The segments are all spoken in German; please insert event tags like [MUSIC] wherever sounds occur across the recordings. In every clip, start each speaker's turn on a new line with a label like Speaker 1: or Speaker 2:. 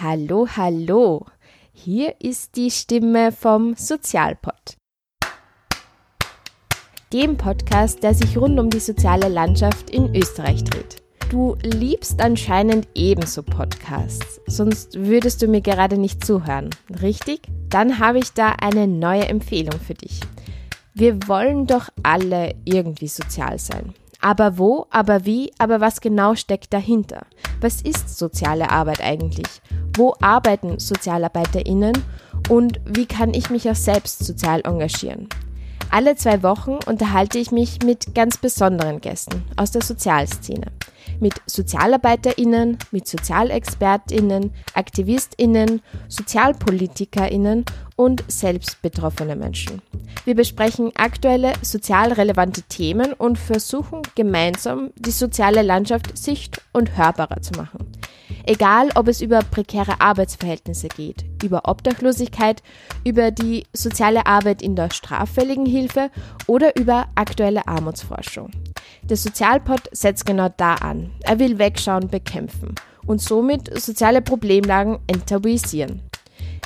Speaker 1: Hallo, hallo. Hier ist die Stimme vom Sozialpod. Dem Podcast, der sich rund um die soziale Landschaft in Österreich dreht. Du liebst anscheinend ebenso Podcasts, sonst würdest du mir gerade nicht zuhören, richtig? Dann habe ich da eine neue Empfehlung für dich. Wir wollen doch alle irgendwie sozial sein. Aber wo, aber wie, aber was genau steckt dahinter? Was ist soziale Arbeit eigentlich? Wo arbeiten SozialarbeiterInnen? Und wie kann ich mich auch selbst sozial engagieren? Alle zwei Wochen unterhalte ich mich mit ganz besonderen Gästen aus der Sozialszene. Mit SozialarbeiterInnen, mit SozialexpertInnen, AktivistInnen, SozialpolitikerInnen und selbst betroffene Menschen. Wir besprechen aktuelle sozial relevante Themen und versuchen gemeinsam die soziale Landschaft sicht- und hörbarer zu machen. Egal, ob es über prekäre Arbeitsverhältnisse geht, über Obdachlosigkeit, über die soziale Arbeit in der straffälligen Hilfe oder über aktuelle Armutsforschung. Der Sozialpod setzt genau da an. Er will Wegschauen bekämpfen und somit soziale Problemlagen enttabuisieren.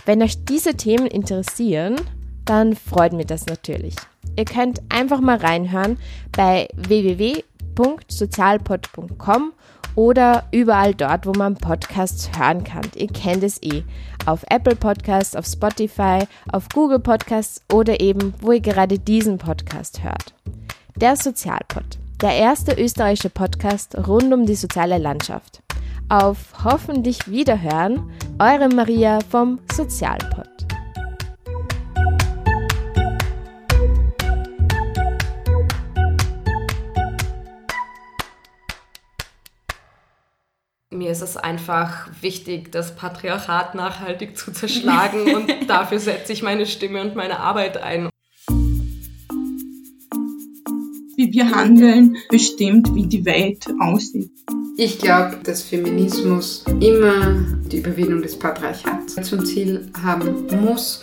Speaker 1: Wenn euch diese Themen interessieren, dann freut mich das natürlich. Ihr könnt einfach mal reinhören bei www.sozialpod.com oder überall dort, wo man Podcasts hören kann. Ihr kennt es eh. Auf Apple Podcasts, auf Spotify, auf Google Podcasts oder eben, wo ihr gerade diesen Podcast hört. Der Sozialpod. Der erste österreichische Podcast rund um die soziale Landschaft. Auf hoffentlich Wiederhören, eure Maria vom Sozialpod.
Speaker 2: Mir ist es einfach wichtig, das Patriarchat nachhaltig zu zerschlagen [LAUGHS] und dafür setze ich meine Stimme und meine Arbeit ein.
Speaker 3: Wie wir handeln, bestimmt, wie die Welt aussieht.
Speaker 4: Ich glaube, dass Feminismus immer die Überwindung des Patriarchats zum Ziel haben muss.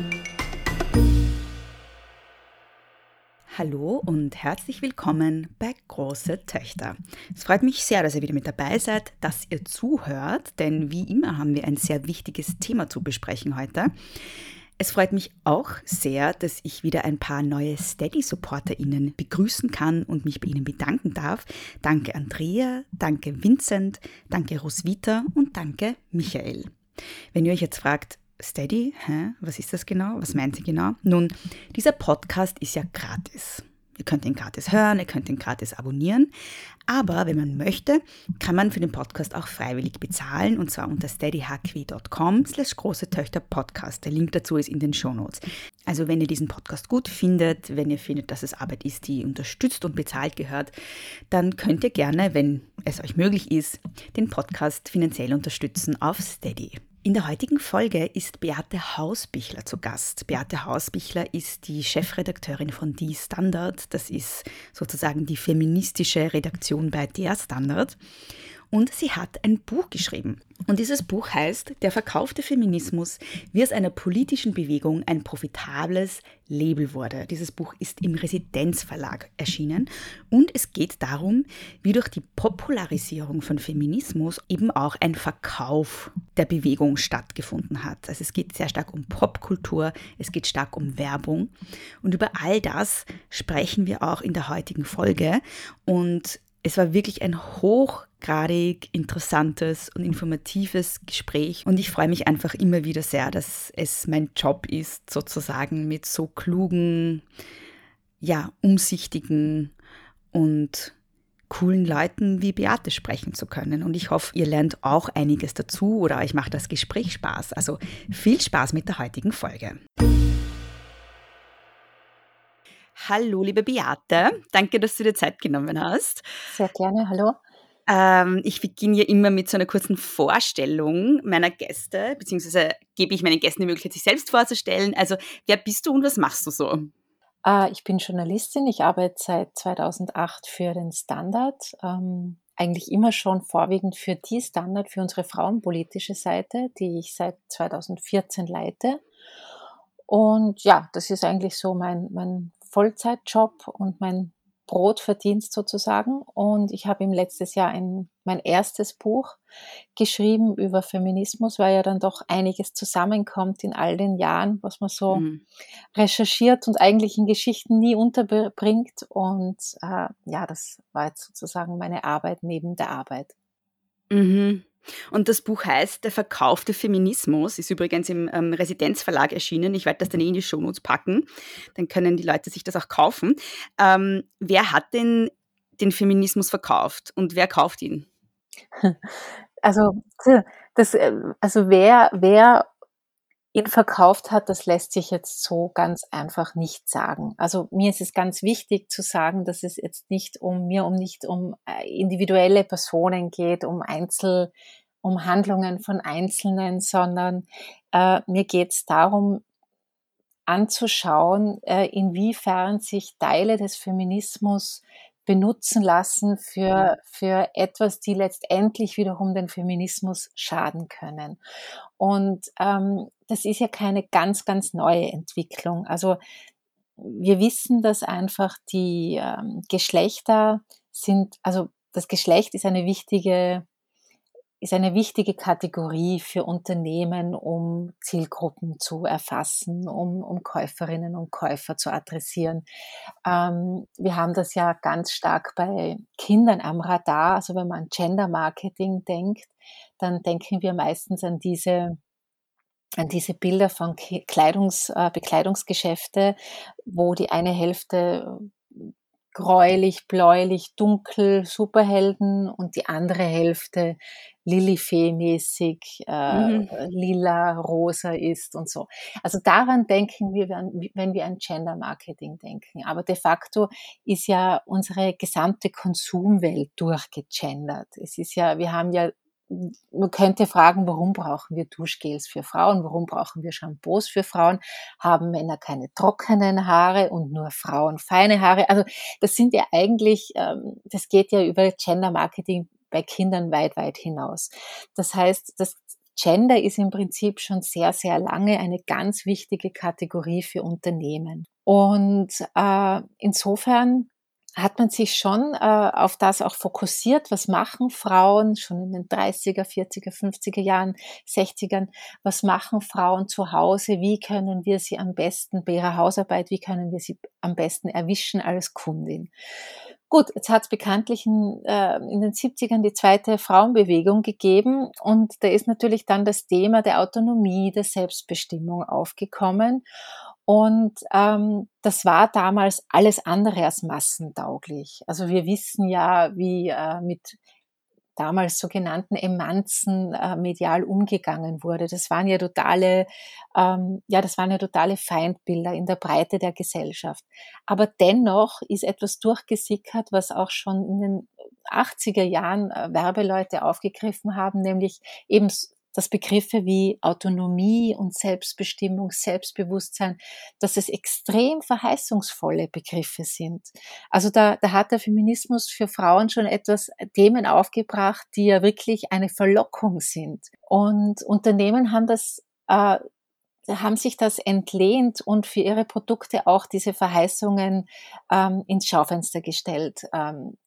Speaker 5: Hallo und herzlich willkommen bei Große Töchter. Es freut mich sehr, dass ihr wieder mit dabei seid, dass ihr zuhört, denn wie immer haben wir ein sehr wichtiges Thema zu besprechen heute. Es freut mich auch sehr, dass ich wieder ein paar neue Steady-SupporterInnen begrüßen kann und mich bei ihnen bedanken darf. Danke Andrea, danke Vincent, danke Roswitha und danke Michael. Wenn ihr euch jetzt fragt, Steady, hä? was ist das genau? Was meint sie genau? Nun, dieser Podcast ist ja gratis. Ihr könnt ihn gratis hören, ihr könnt ihn gratis abonnieren. Aber wenn man möchte, kann man für den Podcast auch freiwillig bezahlen und zwar unter steadyhq.com slash große Töchter Podcast. Der Link dazu ist in den Shownotes. Also wenn ihr diesen Podcast gut findet, wenn ihr findet, dass es Arbeit ist, die unterstützt und bezahlt gehört, dann könnt ihr gerne, wenn es euch möglich ist, den Podcast finanziell unterstützen auf Steady. In der heutigen Folge ist Beate Hausbichler zu Gast. Beate Hausbichler ist die Chefredakteurin von Die Standard. Das ist sozusagen die feministische Redaktion bei Der Standard. Und sie hat ein Buch geschrieben. Und dieses Buch heißt Der verkaufte Feminismus, wie aus einer politischen Bewegung ein profitables Label wurde. Dieses Buch ist im Residenzverlag erschienen und es geht darum, wie durch die Popularisierung von Feminismus eben auch ein Verkauf der Bewegung stattgefunden hat. Also es geht sehr stark um Popkultur, es geht stark um Werbung und über all das sprechen wir auch in der heutigen Folge und es war wirklich ein hochgradig interessantes und informatives Gespräch und ich freue mich einfach immer wieder sehr, dass es mein Job ist, sozusagen mit so klugen, ja, umsichtigen und coolen Leuten wie Beate sprechen zu können. Und ich hoffe, ihr lernt auch einiges dazu oder euch macht das Gespräch Spaß. Also viel Spaß mit der heutigen Folge. Hallo, liebe Beate. Danke, dass du dir Zeit genommen hast.
Speaker 6: Sehr gerne, hallo.
Speaker 7: Ähm, ich beginne ja immer mit so einer kurzen Vorstellung meiner Gäste, beziehungsweise gebe ich meinen Gästen die Möglichkeit, sich selbst vorzustellen. Also, wer bist du und was machst du so?
Speaker 8: Äh, ich bin Journalistin. Ich arbeite seit 2008 für den Standard. Ähm, eigentlich immer schon vorwiegend für die Standard, für unsere frauenpolitische Seite, die ich seit 2014 leite. Und ja, das ist eigentlich so mein, mein Vollzeitjob und mein Brotverdienst sozusagen. Und ich habe im letztes Jahr ein, mein erstes Buch geschrieben über Feminismus, weil ja dann doch einiges zusammenkommt in all den Jahren, was man so mhm. recherchiert und eigentlich in Geschichten nie unterbringt. Und äh, ja, das war jetzt sozusagen meine Arbeit neben der Arbeit.
Speaker 7: Mhm. Und das Buch heißt Der verkaufte Feminismus, ist übrigens im ähm, Residenzverlag erschienen. Ich werde das dann eh in die Shownotes packen. Dann können die Leute sich das auch kaufen. Ähm, wer hat denn den Feminismus verkauft und wer kauft ihn? [LAUGHS]
Speaker 8: Also, das, äh, also wer, wer ihn verkauft hat, das lässt sich jetzt so ganz einfach nicht sagen. Also mir ist es ganz wichtig zu sagen, dass es jetzt nicht um mir um nicht um äh, individuelle Personen geht, um Einzel, um Handlungen von Einzelnen, sondern äh, mir geht es darum, anzuschauen, äh, inwiefern sich Teile des Feminismus benutzen lassen für, für etwas, die letztendlich wiederum den Feminismus schaden können. Und ähm, das ist ja keine ganz, ganz neue Entwicklung. Also wir wissen, dass einfach die ähm, Geschlechter sind, also das Geschlecht ist eine wichtige ist eine wichtige Kategorie für Unternehmen, um Zielgruppen zu erfassen, um, um Käuferinnen und Käufer zu adressieren. Ähm, wir haben das ja ganz stark bei Kindern am Radar. Also wenn man an Gender Marketing denkt, dann denken wir meistens an diese an diese Bilder von Kleidungs, äh, Bekleidungsgeschäfte, wo die eine Hälfte gräulich, bläulich, dunkel Superhelden und die andere Hälfte Lilifee-mäßig, äh, mhm. lila, rosa ist und so. Also daran denken wir, wenn wir an Gender Marketing denken. Aber de facto ist ja unsere gesamte Konsumwelt durchgegendert. Es ist ja, wir haben ja man könnte fragen, warum brauchen wir Duschgels für Frauen? Warum brauchen wir Shampoos für Frauen? Haben Männer keine trockenen Haare und nur Frauen feine Haare? Also das sind ja eigentlich, ähm, das geht ja über Gender Marketing bei Kindern weit, weit hinaus. Das heißt, das Gender ist im Prinzip schon sehr, sehr lange eine ganz wichtige Kategorie für Unternehmen. Und äh, insofern hat man sich schon äh, auf das auch fokussiert, was machen Frauen schon in den 30er, 40er, 50er Jahren, 60ern, was machen Frauen zu Hause, wie können wir sie am besten bei ihrer Hausarbeit, wie können wir sie am besten erwischen als Kundin. Gut, jetzt hat es bekanntlich in, äh, in den 70ern die zweite Frauenbewegung gegeben und da ist natürlich dann das Thema der Autonomie, der Selbstbestimmung aufgekommen. Und ähm, das war damals alles andere als massentauglich. Also wir wissen ja, wie äh, mit damals sogenannten Emanzen äh, medial umgegangen wurde. Das waren ja totale, ähm, ja, das waren ja totale Feindbilder in der Breite der Gesellschaft. Aber dennoch ist etwas durchgesickert, was auch schon in den 80er Jahren äh, Werbeleute aufgegriffen haben, nämlich eben dass Begriffe wie Autonomie und Selbstbestimmung, Selbstbewusstsein, dass es extrem verheißungsvolle Begriffe sind. Also da, da hat der Feminismus für Frauen schon etwas äh, Themen aufgebracht, die ja wirklich eine Verlockung sind. Und Unternehmen haben das äh, haben sich das entlehnt und für ihre Produkte auch diese Verheißungen ähm, ins Schaufenster gestellt. Ähm,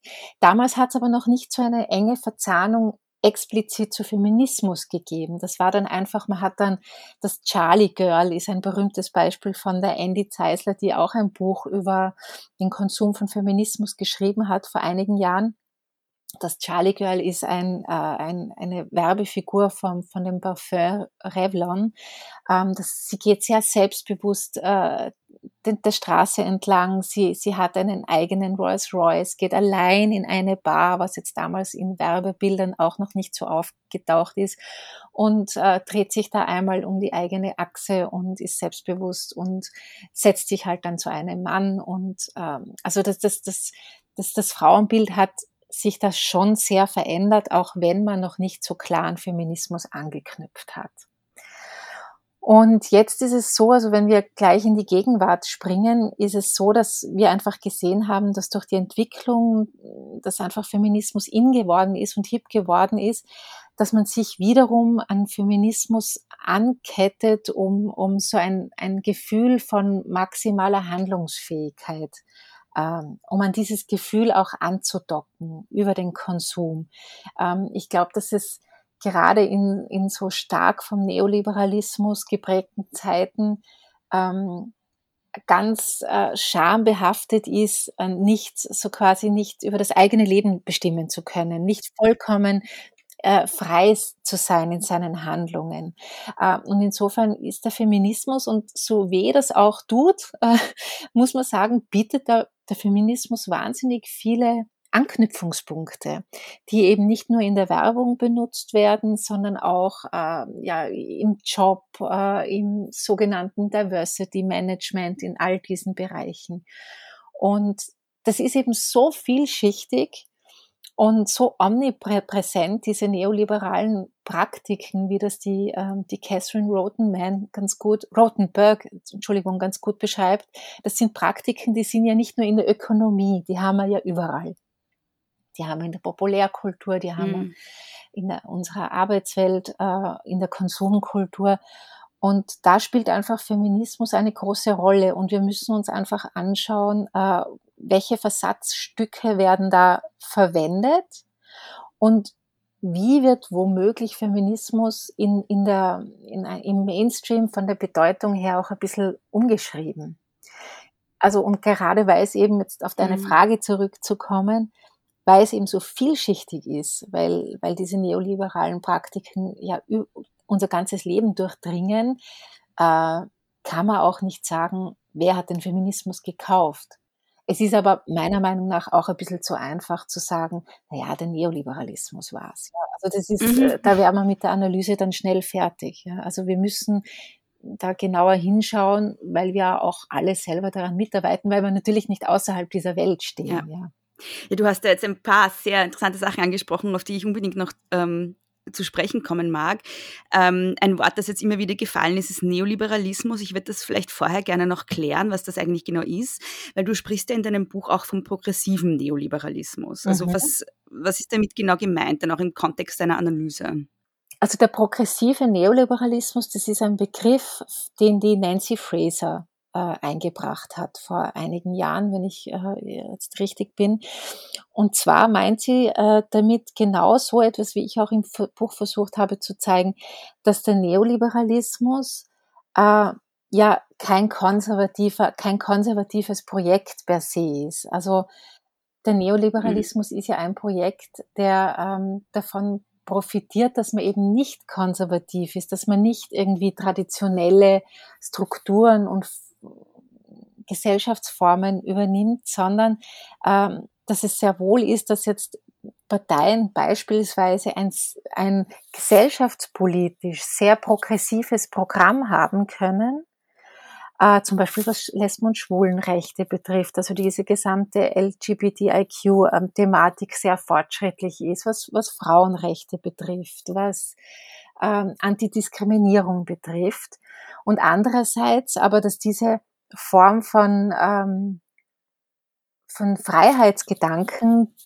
Speaker 8: damals hat es aber noch nicht so eine enge Verzahnung explizit zu Feminismus gegeben. Das war dann einfach, man hat dann das Charlie Girl ist ein berühmtes Beispiel von der Andy Zeisler, die auch ein Buch über den Konsum von Feminismus geschrieben hat vor einigen Jahren. Das Charlie Girl ist ein, äh, ein, eine Werbefigur vom, von dem Parfum Revlon. Ähm, das, sie geht sehr selbstbewusst äh, der Straße entlang. Sie, sie hat einen eigenen Rolls Royce, geht allein in eine Bar, was jetzt damals in Werbebildern auch noch nicht so aufgetaucht ist und äh, dreht sich da einmal um die eigene Achse und ist selbstbewusst und setzt sich halt dann zu einem Mann und ähm, also das, das, das, das, das Frauenbild hat sich das schon sehr verändert, auch wenn man noch nicht so klar an Feminismus angeknüpft hat. Und jetzt ist es so, also wenn wir gleich in die Gegenwart springen, ist es so, dass wir einfach gesehen haben, dass durch die Entwicklung, dass einfach Feminismus in geworden ist und hip geworden ist, dass man sich wiederum an Feminismus ankettet, um, um so ein, ein Gefühl von maximaler Handlungsfähigkeit, ähm, um an dieses Gefühl auch anzudocken über den Konsum. Ähm, ich glaube, dass es gerade in, in so stark vom Neoliberalismus geprägten Zeiten ähm, ganz äh, schambehaftet ist, äh, nicht so quasi nicht über das eigene Leben bestimmen zu können, nicht vollkommen äh, frei zu sein in seinen Handlungen. Äh, und insofern ist der Feminismus und so weh das auch tut, [LAUGHS] muss man sagen, bietet der, der Feminismus wahnsinnig viele Anknüpfungspunkte, die eben nicht nur in der Werbung benutzt werden, sondern auch äh, ja, im Job, äh, im sogenannten Diversity Management, in all diesen Bereichen. Und das ist eben so vielschichtig und so omnipräsent, diese neoliberalen Praktiken, wie das die, ähm, die Catherine Rotenman ganz gut, Rotenberg, Entschuldigung, ganz gut beschreibt. Das sind Praktiken, die sind ja nicht nur in der Ökonomie, die haben wir ja überall die haben wir in der Populärkultur, die haben wir mhm. in der, unserer Arbeitswelt, äh, in der Konsumkultur. Und da spielt einfach Feminismus eine große Rolle. Und wir müssen uns einfach anschauen, äh, welche Versatzstücke werden da verwendet und wie wird womöglich Feminismus in, in der, in, im Mainstream von der Bedeutung her auch ein bisschen umgeschrieben. Also und gerade weil es eben jetzt auf deine mhm. Frage zurückzukommen, weil es eben so vielschichtig ist, weil, weil diese neoliberalen Praktiken ja unser ganzes Leben durchdringen, äh, kann man auch nicht sagen, wer hat den Feminismus gekauft. Es ist aber meiner Meinung nach auch ein bisschen zu einfach zu sagen, naja, der Neoliberalismus war's. Ja, also das ist, mhm. Äh, da wäre man mit der Analyse dann schnell fertig. Ja. Also wir müssen da genauer hinschauen, weil wir auch alle selber daran mitarbeiten, weil wir natürlich nicht außerhalb dieser Welt stehen. Ja. ja.
Speaker 7: Ja, du hast ja jetzt ein paar sehr interessante Sachen angesprochen, auf die ich unbedingt noch ähm, zu sprechen kommen mag. Ähm, ein Wort, das jetzt immer wieder gefallen ist, ist Neoliberalismus. Ich würde das vielleicht vorher gerne noch klären, was das eigentlich genau ist, weil du sprichst ja in deinem Buch auch vom progressiven Neoliberalismus. Also mhm. was, was ist damit genau gemeint, dann auch im Kontext deiner Analyse?
Speaker 8: Also der progressive Neoliberalismus, das ist ein Begriff, den die Nancy Fraser äh, eingebracht hat vor einigen Jahren, wenn ich äh, jetzt richtig bin. Und zwar meint sie äh, damit genau so etwas, wie ich auch im Buch versucht habe zu zeigen, dass der Neoliberalismus äh, ja kein konservativer, kein konservatives Projekt per se ist. Also der Neoliberalismus mhm. ist ja ein Projekt, der ähm, davon profitiert, dass man eben nicht konservativ ist, dass man nicht irgendwie traditionelle Strukturen und Gesellschaftsformen übernimmt, sondern ähm, dass es sehr wohl ist, dass jetzt Parteien beispielsweise ein, ein gesellschaftspolitisch sehr progressives Programm haben können, äh, zum Beispiel was Lesben- und Schwulenrechte betrifft, also diese gesamte LGBTIQ-Thematik sehr fortschrittlich ist, was, was Frauenrechte betrifft, was ähm, Antidiskriminierung betrifft. Und andererseits aber, dass diese Form von, ähm, von Freiheitsgedanken,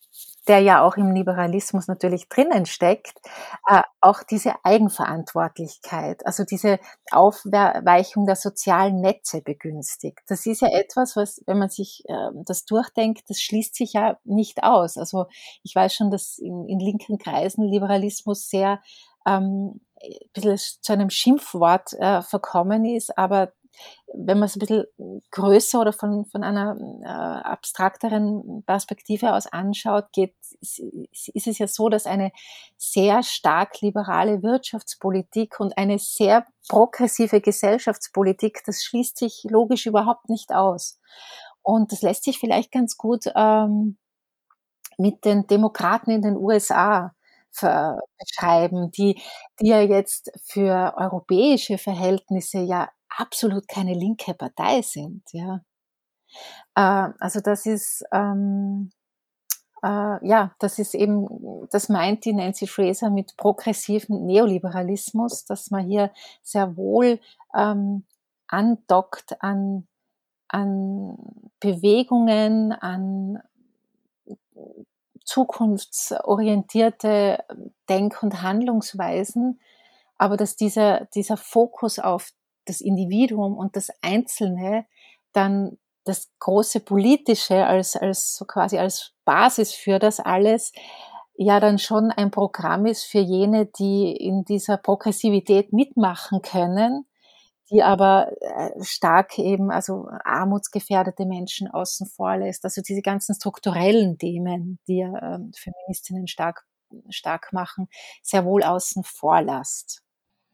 Speaker 8: der ja auch im Liberalismus natürlich drinnen steckt, äh, auch diese Eigenverantwortlichkeit, also diese Aufweichung der sozialen Netze begünstigt. Das ist ja etwas, was, wenn man sich äh, das durchdenkt, das schließt sich ja nicht aus. Also ich weiß schon, dass in, in linken Kreisen Liberalismus sehr ähm, ein bisschen zu einem Schimpfwort äh, verkommen ist, aber wenn man es ein bisschen größer oder von, von einer äh, abstrakteren Perspektive aus anschaut, geht, ist, es ja so, dass eine sehr stark liberale Wirtschaftspolitik und eine sehr progressive Gesellschaftspolitik, das schließt sich logisch überhaupt nicht aus. Und das lässt sich vielleicht ganz gut ähm, mit den Demokraten in den USA beschreiben, die, die ja jetzt für europäische Verhältnisse ja absolut keine linke Partei sind. Ja. Äh, also das ist ähm, äh, ja, das ist eben, das meint die Nancy Fraser mit progressiven Neoliberalismus, dass man hier sehr wohl ähm, andockt an, an Bewegungen, an zukunftsorientierte Denk- und Handlungsweisen, aber dass dieser, dieser Fokus auf das Individuum und das Einzelne dann das große Politische als, als so quasi als Basis für das alles ja dann schon ein Programm ist für jene, die in dieser Progressivität mitmachen können, die aber äh, stark eben, also armutsgefährdete Menschen außen vor lässt. Also diese ganzen strukturellen Themen, die ähm, Feministinnen stark, stark machen, sehr wohl außen vor lässt.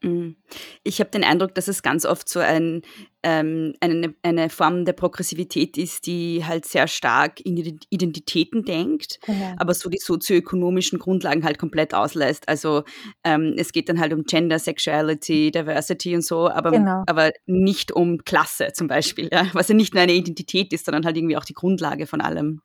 Speaker 7: Mhm. Ich habe den Eindruck, dass es ganz oft so ein, ähm, eine, eine Form der Progressivität ist, die halt sehr stark in Identitäten denkt, genau. aber so die sozioökonomischen Grundlagen halt komplett auslässt. Also ähm, es geht dann halt um Gender, Sexuality, Diversity und so, aber, genau. aber nicht um Klasse zum Beispiel, ja? was ja nicht nur eine Identität ist, sondern halt irgendwie auch die Grundlage von allem.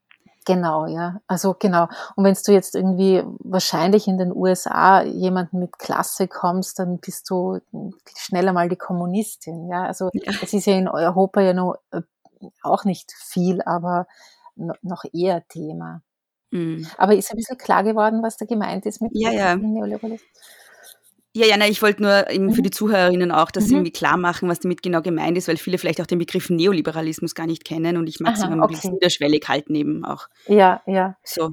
Speaker 8: Genau, ja. Also genau. Und wenn du jetzt irgendwie wahrscheinlich in den USA jemanden mit Klasse kommst, dann bist du schneller mal die Kommunistin. Ja, also ja. es ist ja in Europa ja noch äh, auch nicht viel, aber noch eher Thema. Mhm. Aber ist ein bisschen klar geworden, was da gemeint ist mit
Speaker 7: ja, ja. Neoliberalismus? Ja, ja, nein, ich wollte nur eben für mhm. die Zuhörerinnen auch das mhm. irgendwie klar machen, was damit genau gemeint ist, weil viele vielleicht auch den Begriff Neoliberalismus gar nicht kennen und ich mag es immer okay. möglichst niederschwellig halten eben auch.
Speaker 8: Ja, ja.
Speaker 7: So.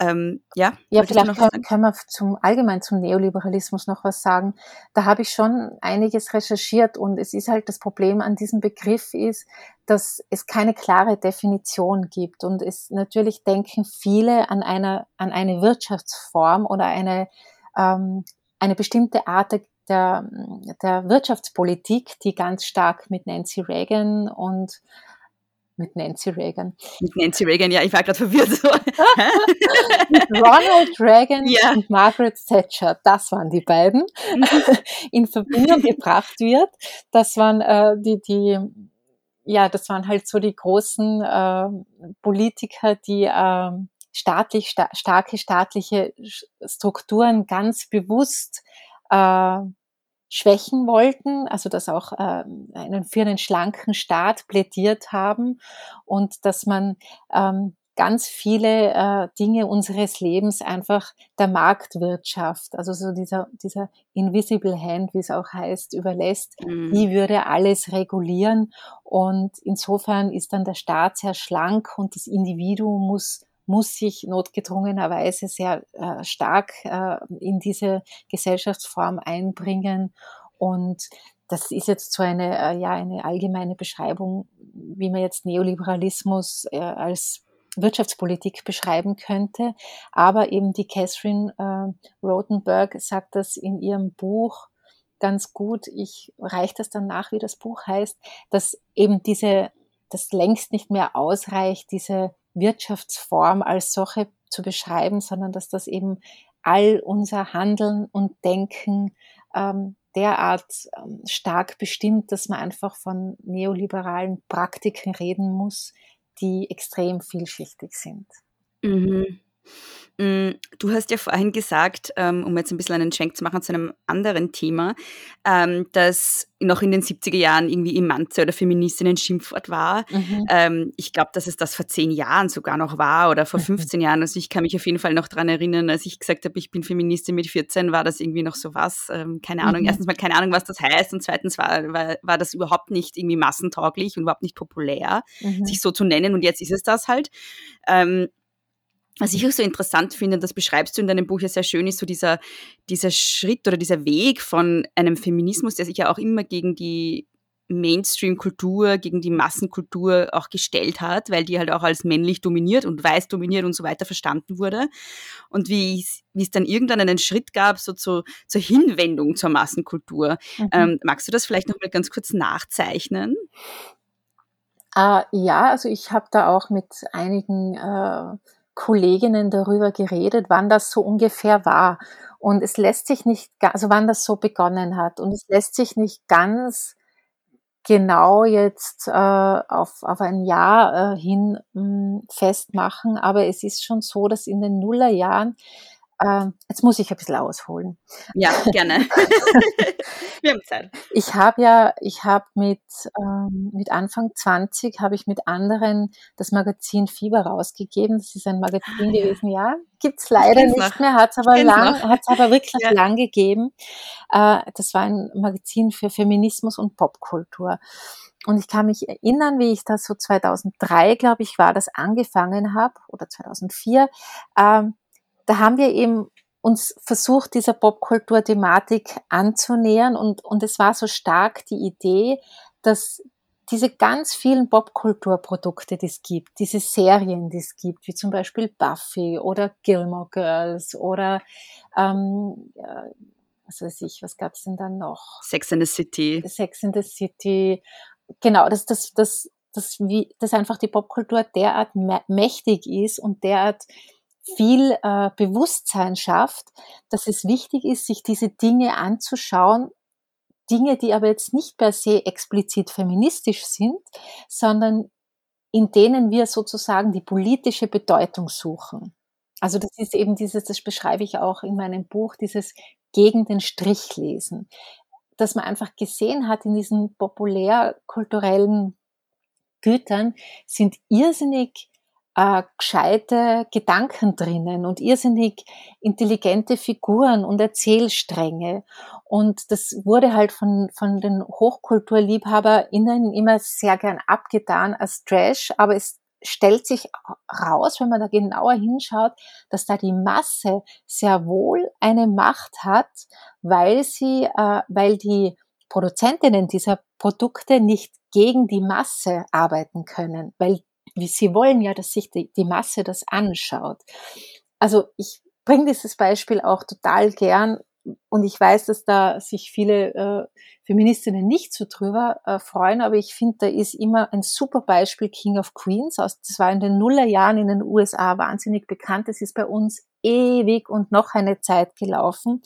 Speaker 7: Ähm, ja,
Speaker 8: ja vielleicht können, können, wir zum allgemein zum Neoliberalismus noch was sagen. Da habe ich schon einiges recherchiert und es ist halt das Problem an diesem Begriff ist, dass es keine klare Definition gibt und es natürlich denken viele an einer an eine Wirtschaftsform oder eine ähm, eine bestimmte Art der, der Wirtschaftspolitik, die ganz stark mit Nancy Reagan und mit Nancy Reagan.
Speaker 7: Mit Nancy Reagan, ja, ich war gerade verwirrt. [LAUGHS] [LAUGHS]
Speaker 8: mit Ronald Reagan ja. und Margaret Thatcher, das waren die beiden, in Verbindung gebracht wird. Das waren äh, die, die, ja, das waren halt so die großen äh, Politiker, die äh, staatlich, sta starke staatliche Strukturen ganz bewusst äh, schwächen wollten, also dass auch äh, einen, für einen schlanken Staat plädiert haben und dass man ähm, ganz viele äh, Dinge unseres Lebens einfach der Marktwirtschaft, also so dieser, dieser Invisible Hand, wie es auch heißt, überlässt, mhm. die würde alles regulieren. Und insofern ist dann der Staat sehr schlank und das Individuum muss muss sich notgedrungenerweise sehr äh, stark äh, in diese Gesellschaftsform einbringen. Und das ist jetzt so eine, äh, ja, eine allgemeine Beschreibung, wie man jetzt Neoliberalismus äh, als Wirtschaftspolitik beschreiben könnte. Aber eben die Catherine äh, Rotenberg sagt das in ihrem Buch ganz gut. Ich reiche das dann nach, wie das Buch heißt, dass eben diese, das längst nicht mehr ausreicht, diese Wirtschaftsform als solche zu beschreiben, sondern dass das eben all unser Handeln und Denken ähm, derart ähm, stark bestimmt, dass man einfach von neoliberalen Praktiken reden muss, die extrem vielschichtig sind.
Speaker 7: Mhm. Mm, du hast ja vorhin gesagt, ähm, um jetzt ein bisschen einen Schwenk zu machen zu einem anderen Thema, ähm, dass noch in den 70er Jahren irgendwie Imanze oder Feministin ein Schimpfwort war. Mhm. Ähm, ich glaube, dass es das vor zehn Jahren sogar noch war oder vor [LAUGHS] 15 mhm. Jahren. Also ich kann mich auf jeden Fall noch daran erinnern, als ich gesagt habe, ich bin Feministin mit 14, war das irgendwie noch so was. keine Ahnung. Mhm. Erstens mal keine Ahnung, was das heißt und zweitens war, war, war das überhaupt nicht irgendwie massentauglich und überhaupt nicht populär, mhm. sich so zu nennen und jetzt ist es das halt. Was ich auch so interessant finde, das beschreibst du in deinem Buch ja sehr schön, ist so dieser, dieser Schritt oder dieser Weg von einem Feminismus, der sich ja auch immer gegen die Mainstream-Kultur, gegen die Massenkultur auch gestellt hat, weil die halt auch als männlich dominiert und weiß dominiert und so weiter verstanden wurde. Und wie es dann irgendwann einen Schritt gab, so zu, zur Hinwendung zur Massenkultur. Mhm. Ähm, magst du das vielleicht noch mal ganz kurz nachzeichnen?
Speaker 8: Uh, ja, also ich habe da auch mit einigen äh, Kolleginnen darüber geredet, wann das so ungefähr war. Und es lässt sich nicht, also wann das so begonnen hat. Und es lässt sich nicht ganz genau jetzt äh, auf, auf ein Jahr äh, hin mh, hm, festmachen, aber es ist schon so, dass in den Nullerjahren jetzt muss ich ein bisschen ausholen.
Speaker 7: Ja, gerne. [LAUGHS] Wir haben Zeit.
Speaker 8: Ich habe ja, ich habe mit, ähm, mit Anfang 20 habe ich mit anderen das Magazin Fieber rausgegeben. Das ist ein Magazin ah, gewesen, ja. Gibt's leider nicht noch. mehr, hat's aber lang, noch. hat's aber wirklich [LAUGHS] ja. lang gegeben. Äh, das war ein Magazin für Feminismus und Popkultur. Und ich kann mich erinnern, wie ich das so 2003, glaube ich, war, das angefangen habe, oder 2004. Ähm, da haben wir eben uns versucht, dieser Popkultur-Thematik anzunähern und, und es war so stark die Idee, dass diese ganz vielen Popkulturprodukte, die es gibt, diese Serien, die es gibt, wie zum Beispiel Buffy oder Gilmore Girls oder ähm, ja, was weiß ich, was gab's denn dann noch?
Speaker 7: Sex in the City.
Speaker 8: Sex in the City. Genau, dass das, das, das, wie, dass einfach die Popkultur derart mächtig ist und derart viel äh, Bewusstsein schafft, dass es wichtig ist, sich diese Dinge anzuschauen, Dinge, die aber jetzt nicht per se explizit feministisch sind, sondern in denen wir sozusagen die politische Bedeutung suchen. Also das ist eben dieses, das beschreibe ich auch in meinem Buch, dieses gegen den Strich lesen, dass man einfach gesehen hat in diesen populärkulturellen Gütern sind irrsinnig äh, gescheite Gedanken drinnen und irrsinnig intelligente Figuren und Erzählstränge. Und das wurde halt von, von den HochkulturliebhaberInnen immer sehr gern abgetan als Trash, aber es stellt sich raus, wenn man da genauer hinschaut, dass da die Masse sehr wohl eine Macht hat, weil sie, äh, weil die Produzentinnen dieser Produkte nicht gegen die Masse arbeiten können, weil sie wollen ja, dass sich die, die Masse das anschaut. Also ich bringe dieses Beispiel auch total gern und ich weiß, dass da sich viele äh, Feministinnen nicht so drüber äh, freuen, aber ich finde, da ist immer ein super Beispiel King of Queens aus, das war in den Nullerjahren in den USA wahnsinnig bekannt. Das ist bei uns ewig und noch eine Zeit gelaufen.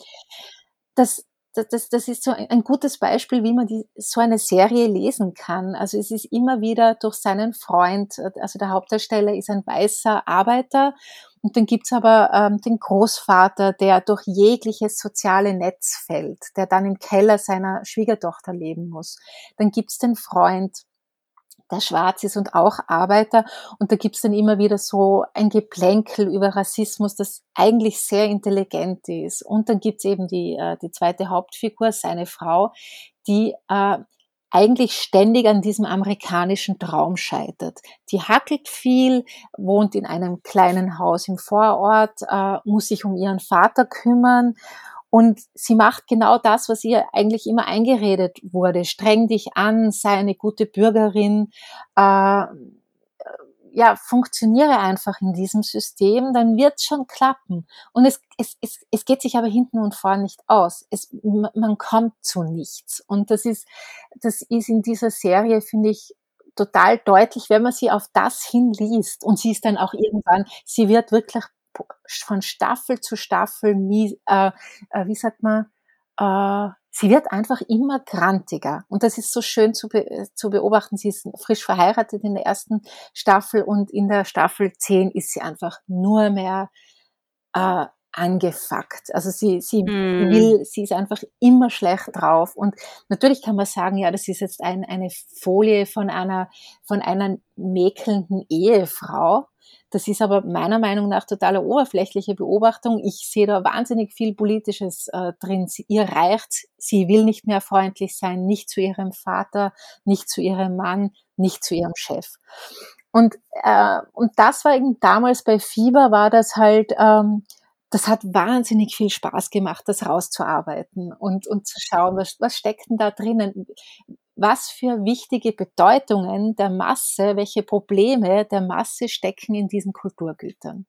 Speaker 8: Das, das, das, das ist so ein, gutes Beispiel, wie man die, so eine Serie lesen kann. Also es ist immer wieder durch seinen Freund, also der Hauptdarsteller ist ein weißer Arbeiter und dann gibt's aber ähm, den Großvater, der durch jegliches soziale Netz fällt, der dann im Keller seiner Schwiegertochter leben muss. Dann gibt's den Freund, der schwarz ist und auch Arbeiter. Und da gibt's dann immer wieder so ein Geplänkel über Rassismus, das eigentlich sehr intelligent ist. Und dann gibt's eben die, äh, die zweite Hauptfigur, seine Frau, die äh, eigentlich ständig an diesem amerikanischen Traum scheitert. Die hackelt viel, wohnt in einem kleinen Haus im Vorort, äh, muss sich um ihren Vater kümmern und sie macht genau das, was ihr eigentlich immer eingeredet wurde. Streng dich an, sei eine gute Bürgerin, äh, ja, funktioniere einfach in diesem System, dann wird es schon klappen. Und es, es, es, es geht sich aber hinten und vorne nicht aus. Es, man kommt zu nichts. Und das ist, das ist in dieser Serie, finde ich, total deutlich, wenn man sie auf das hinliest. Und sie ist dann auch irgendwann, sie wird wirklich von Staffel zu Staffel, wie, äh, äh, wie sagt man, äh, sie wird einfach immer grantiger. Und das ist so schön zu, be zu beobachten. Sie ist frisch verheiratet in der ersten Staffel und in der Staffel 10 ist sie einfach nur mehr äh, angefuckt. Also sie, sie mm. will, sie ist einfach immer schlecht drauf. Und natürlich kann man sagen, ja, das ist jetzt ein, eine Folie von einer, von einer mäkelnden Ehefrau. Das ist aber meiner Meinung nach totale oberflächliche Beobachtung. Ich sehe da wahnsinnig viel Politisches äh, drin. Sie, ihr reicht, sie will nicht mehr freundlich sein, nicht zu ihrem Vater, nicht zu ihrem Mann, nicht zu ihrem Chef. Und, äh, und das war eben damals bei Fieber, war das halt, ähm, das hat wahnsinnig viel Spaß gemacht, das rauszuarbeiten und, und zu schauen, was, was steckt denn da drinnen? Was für wichtige Bedeutungen der Masse, welche Probleme der Masse stecken in diesen Kulturgütern.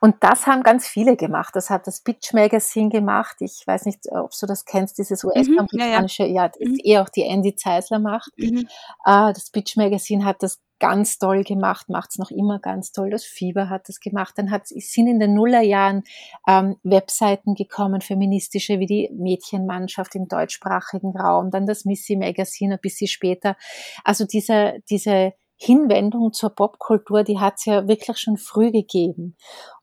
Speaker 8: Und das haben ganz viele gemacht. Das hat das Bitch Magazine gemacht. Ich weiß nicht, ob du das kennst, dieses US-amerikanische, mhm, ja, ja. ja, das mhm. eh auch die Andy Zeisler macht. Mhm. Uh, das Bitch Magazine hat das ganz toll gemacht, macht es noch immer ganz toll. Das Fieber hat es gemacht. Dann hat, sind in den Nullerjahren ähm, Webseiten gekommen, feministische, wie die Mädchenmannschaft im deutschsprachigen Raum, dann das Missy Magazine ein bisschen später. Also diese, diese Hinwendung zur Popkultur, die hat es ja wirklich schon früh gegeben.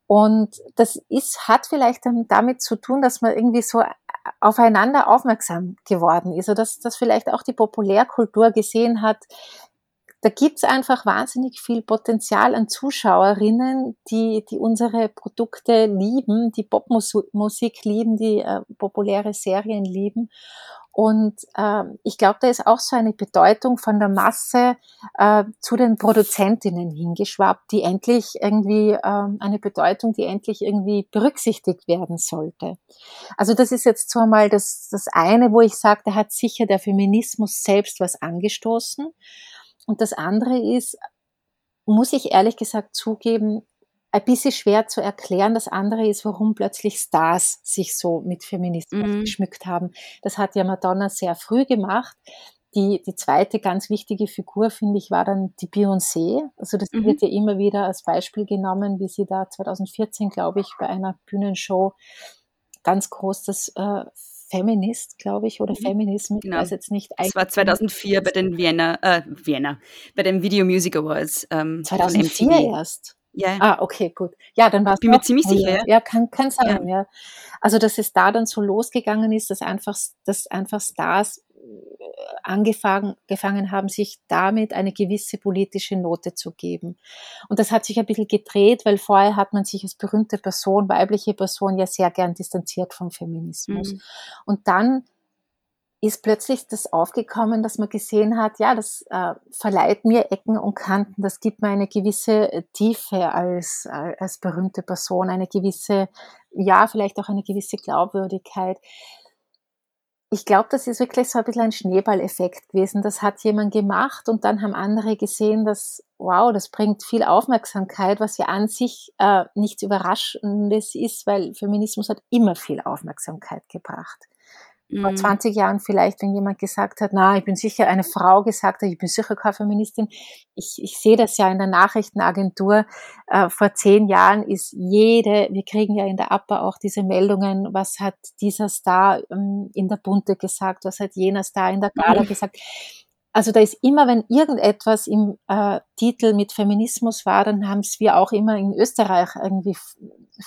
Speaker 8: Und das ist, hat vielleicht damit zu tun, dass man irgendwie so aufeinander aufmerksam geworden ist, oder dass, dass vielleicht auch die Populärkultur gesehen hat, da gibt's einfach wahnsinnig viel Potenzial an Zuschauerinnen, die, die unsere Produkte lieben, die Popmusik lieben, die äh, populäre Serien lieben. Und äh, ich glaube, da ist auch so eine Bedeutung von der Masse äh, zu den Produzentinnen hingeschwappt, die endlich irgendwie äh, eine Bedeutung, die endlich irgendwie berücksichtigt werden sollte. Also das ist jetzt so mal das, das eine, wo ich sage, da hat sicher der Feminismus selbst was angestoßen. Und das andere ist, muss ich ehrlich gesagt zugeben, ein bisschen schwer zu erklären. Das andere ist, warum plötzlich Stars sich so mit Feminismus mhm. geschmückt haben. Das hat ja Madonna sehr früh gemacht. Die, die zweite ganz wichtige Figur, finde ich, war dann die Beyoncé. Also das mhm. wird ja immer wieder als Beispiel genommen, wie sie da 2014, glaube ich, bei einer Bühnenshow ganz groß das äh, Feminist, glaube ich, oder mhm. Feminism,
Speaker 7: genau. ich weiß jetzt nicht. Das war 2004 bei den Vienna, äh, Vienna, bei den Video Music Awards.
Speaker 8: Ähm, 2004 erst. Ja. Ah, okay, gut. Ja, dann war es.
Speaker 7: Bin mir ziemlich sicher.
Speaker 8: Ja, ja kann, kann sein, ja. ja. Also, dass es da dann so losgegangen ist, dass einfach, dass einfach Stars angefangen gefangen haben, sich damit eine gewisse politische Note zu geben. Und das hat sich ein bisschen gedreht, weil vorher hat man sich als berühmte Person, weibliche Person ja sehr gern distanziert vom Feminismus. Mhm. Und dann ist plötzlich das aufgekommen, dass man gesehen hat, ja, das äh, verleiht mir Ecken und Kanten, das gibt mir eine gewisse äh, Tiefe als, äh, als berühmte Person, eine gewisse, ja, vielleicht auch eine gewisse Glaubwürdigkeit. Ich glaube, das ist wirklich so ein bisschen ein Schneeballeffekt gewesen. Das hat jemand gemacht und dann haben andere gesehen, dass, wow, das bringt viel Aufmerksamkeit, was ja an sich äh, nichts Überraschendes ist, weil Feminismus hat immer viel Aufmerksamkeit gebracht vor 20 mhm. Jahren vielleicht, wenn jemand gesagt hat, na, ich bin sicher, eine Frau gesagt hat, ich bin sicher keine Feministin. Ich, ich sehe das ja in der Nachrichtenagentur. Äh, vor zehn Jahren ist jede, wir kriegen ja in der APA auch diese Meldungen, was hat dieser Star ähm, in der Bunte gesagt, was hat jener Star in der Gala mhm. gesagt. Also da ist immer, wenn irgendetwas im äh, Titel mit Feminismus war, dann haben es wir auch immer in Österreich irgendwie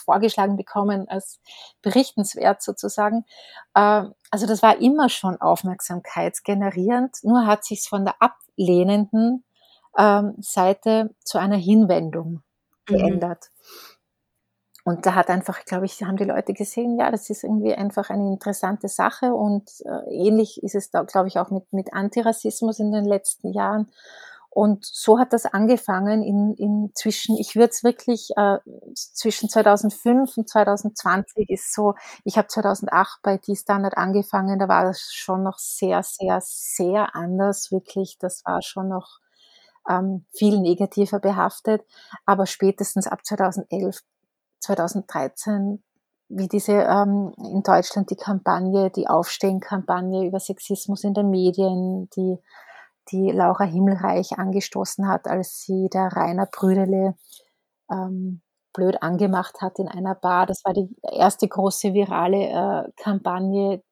Speaker 8: vorgeschlagen bekommen als berichtenswert sozusagen. Äh, also das war immer schon aufmerksamkeitsgenerierend, nur hat sich von der ablehnenden äh, Seite zu einer Hinwendung mhm. geändert. Und da hat einfach, glaube ich, haben die Leute gesehen, ja, das ist irgendwie einfach eine interessante Sache und äh, ähnlich ist es da, glaube ich, auch mit, mit Antirassismus in den letzten Jahren. Und so hat das angefangen in, in zwischen, ich würde es wirklich, äh, zwischen 2005 und 2020 ist so, ich habe 2008 bei D-Standard angefangen, da war das schon noch sehr, sehr, sehr anders, wirklich, das war schon noch ähm, viel negativer behaftet, aber spätestens ab 2011 2013, wie diese ähm, in Deutschland die Kampagne, die Aufstehen-Kampagne über Sexismus in den Medien, die, die Laura Himmelreich angestoßen hat, als sie der Rainer Brüdele ähm, blöd angemacht hat in einer Bar. Das war die erste große virale äh, Kampagne,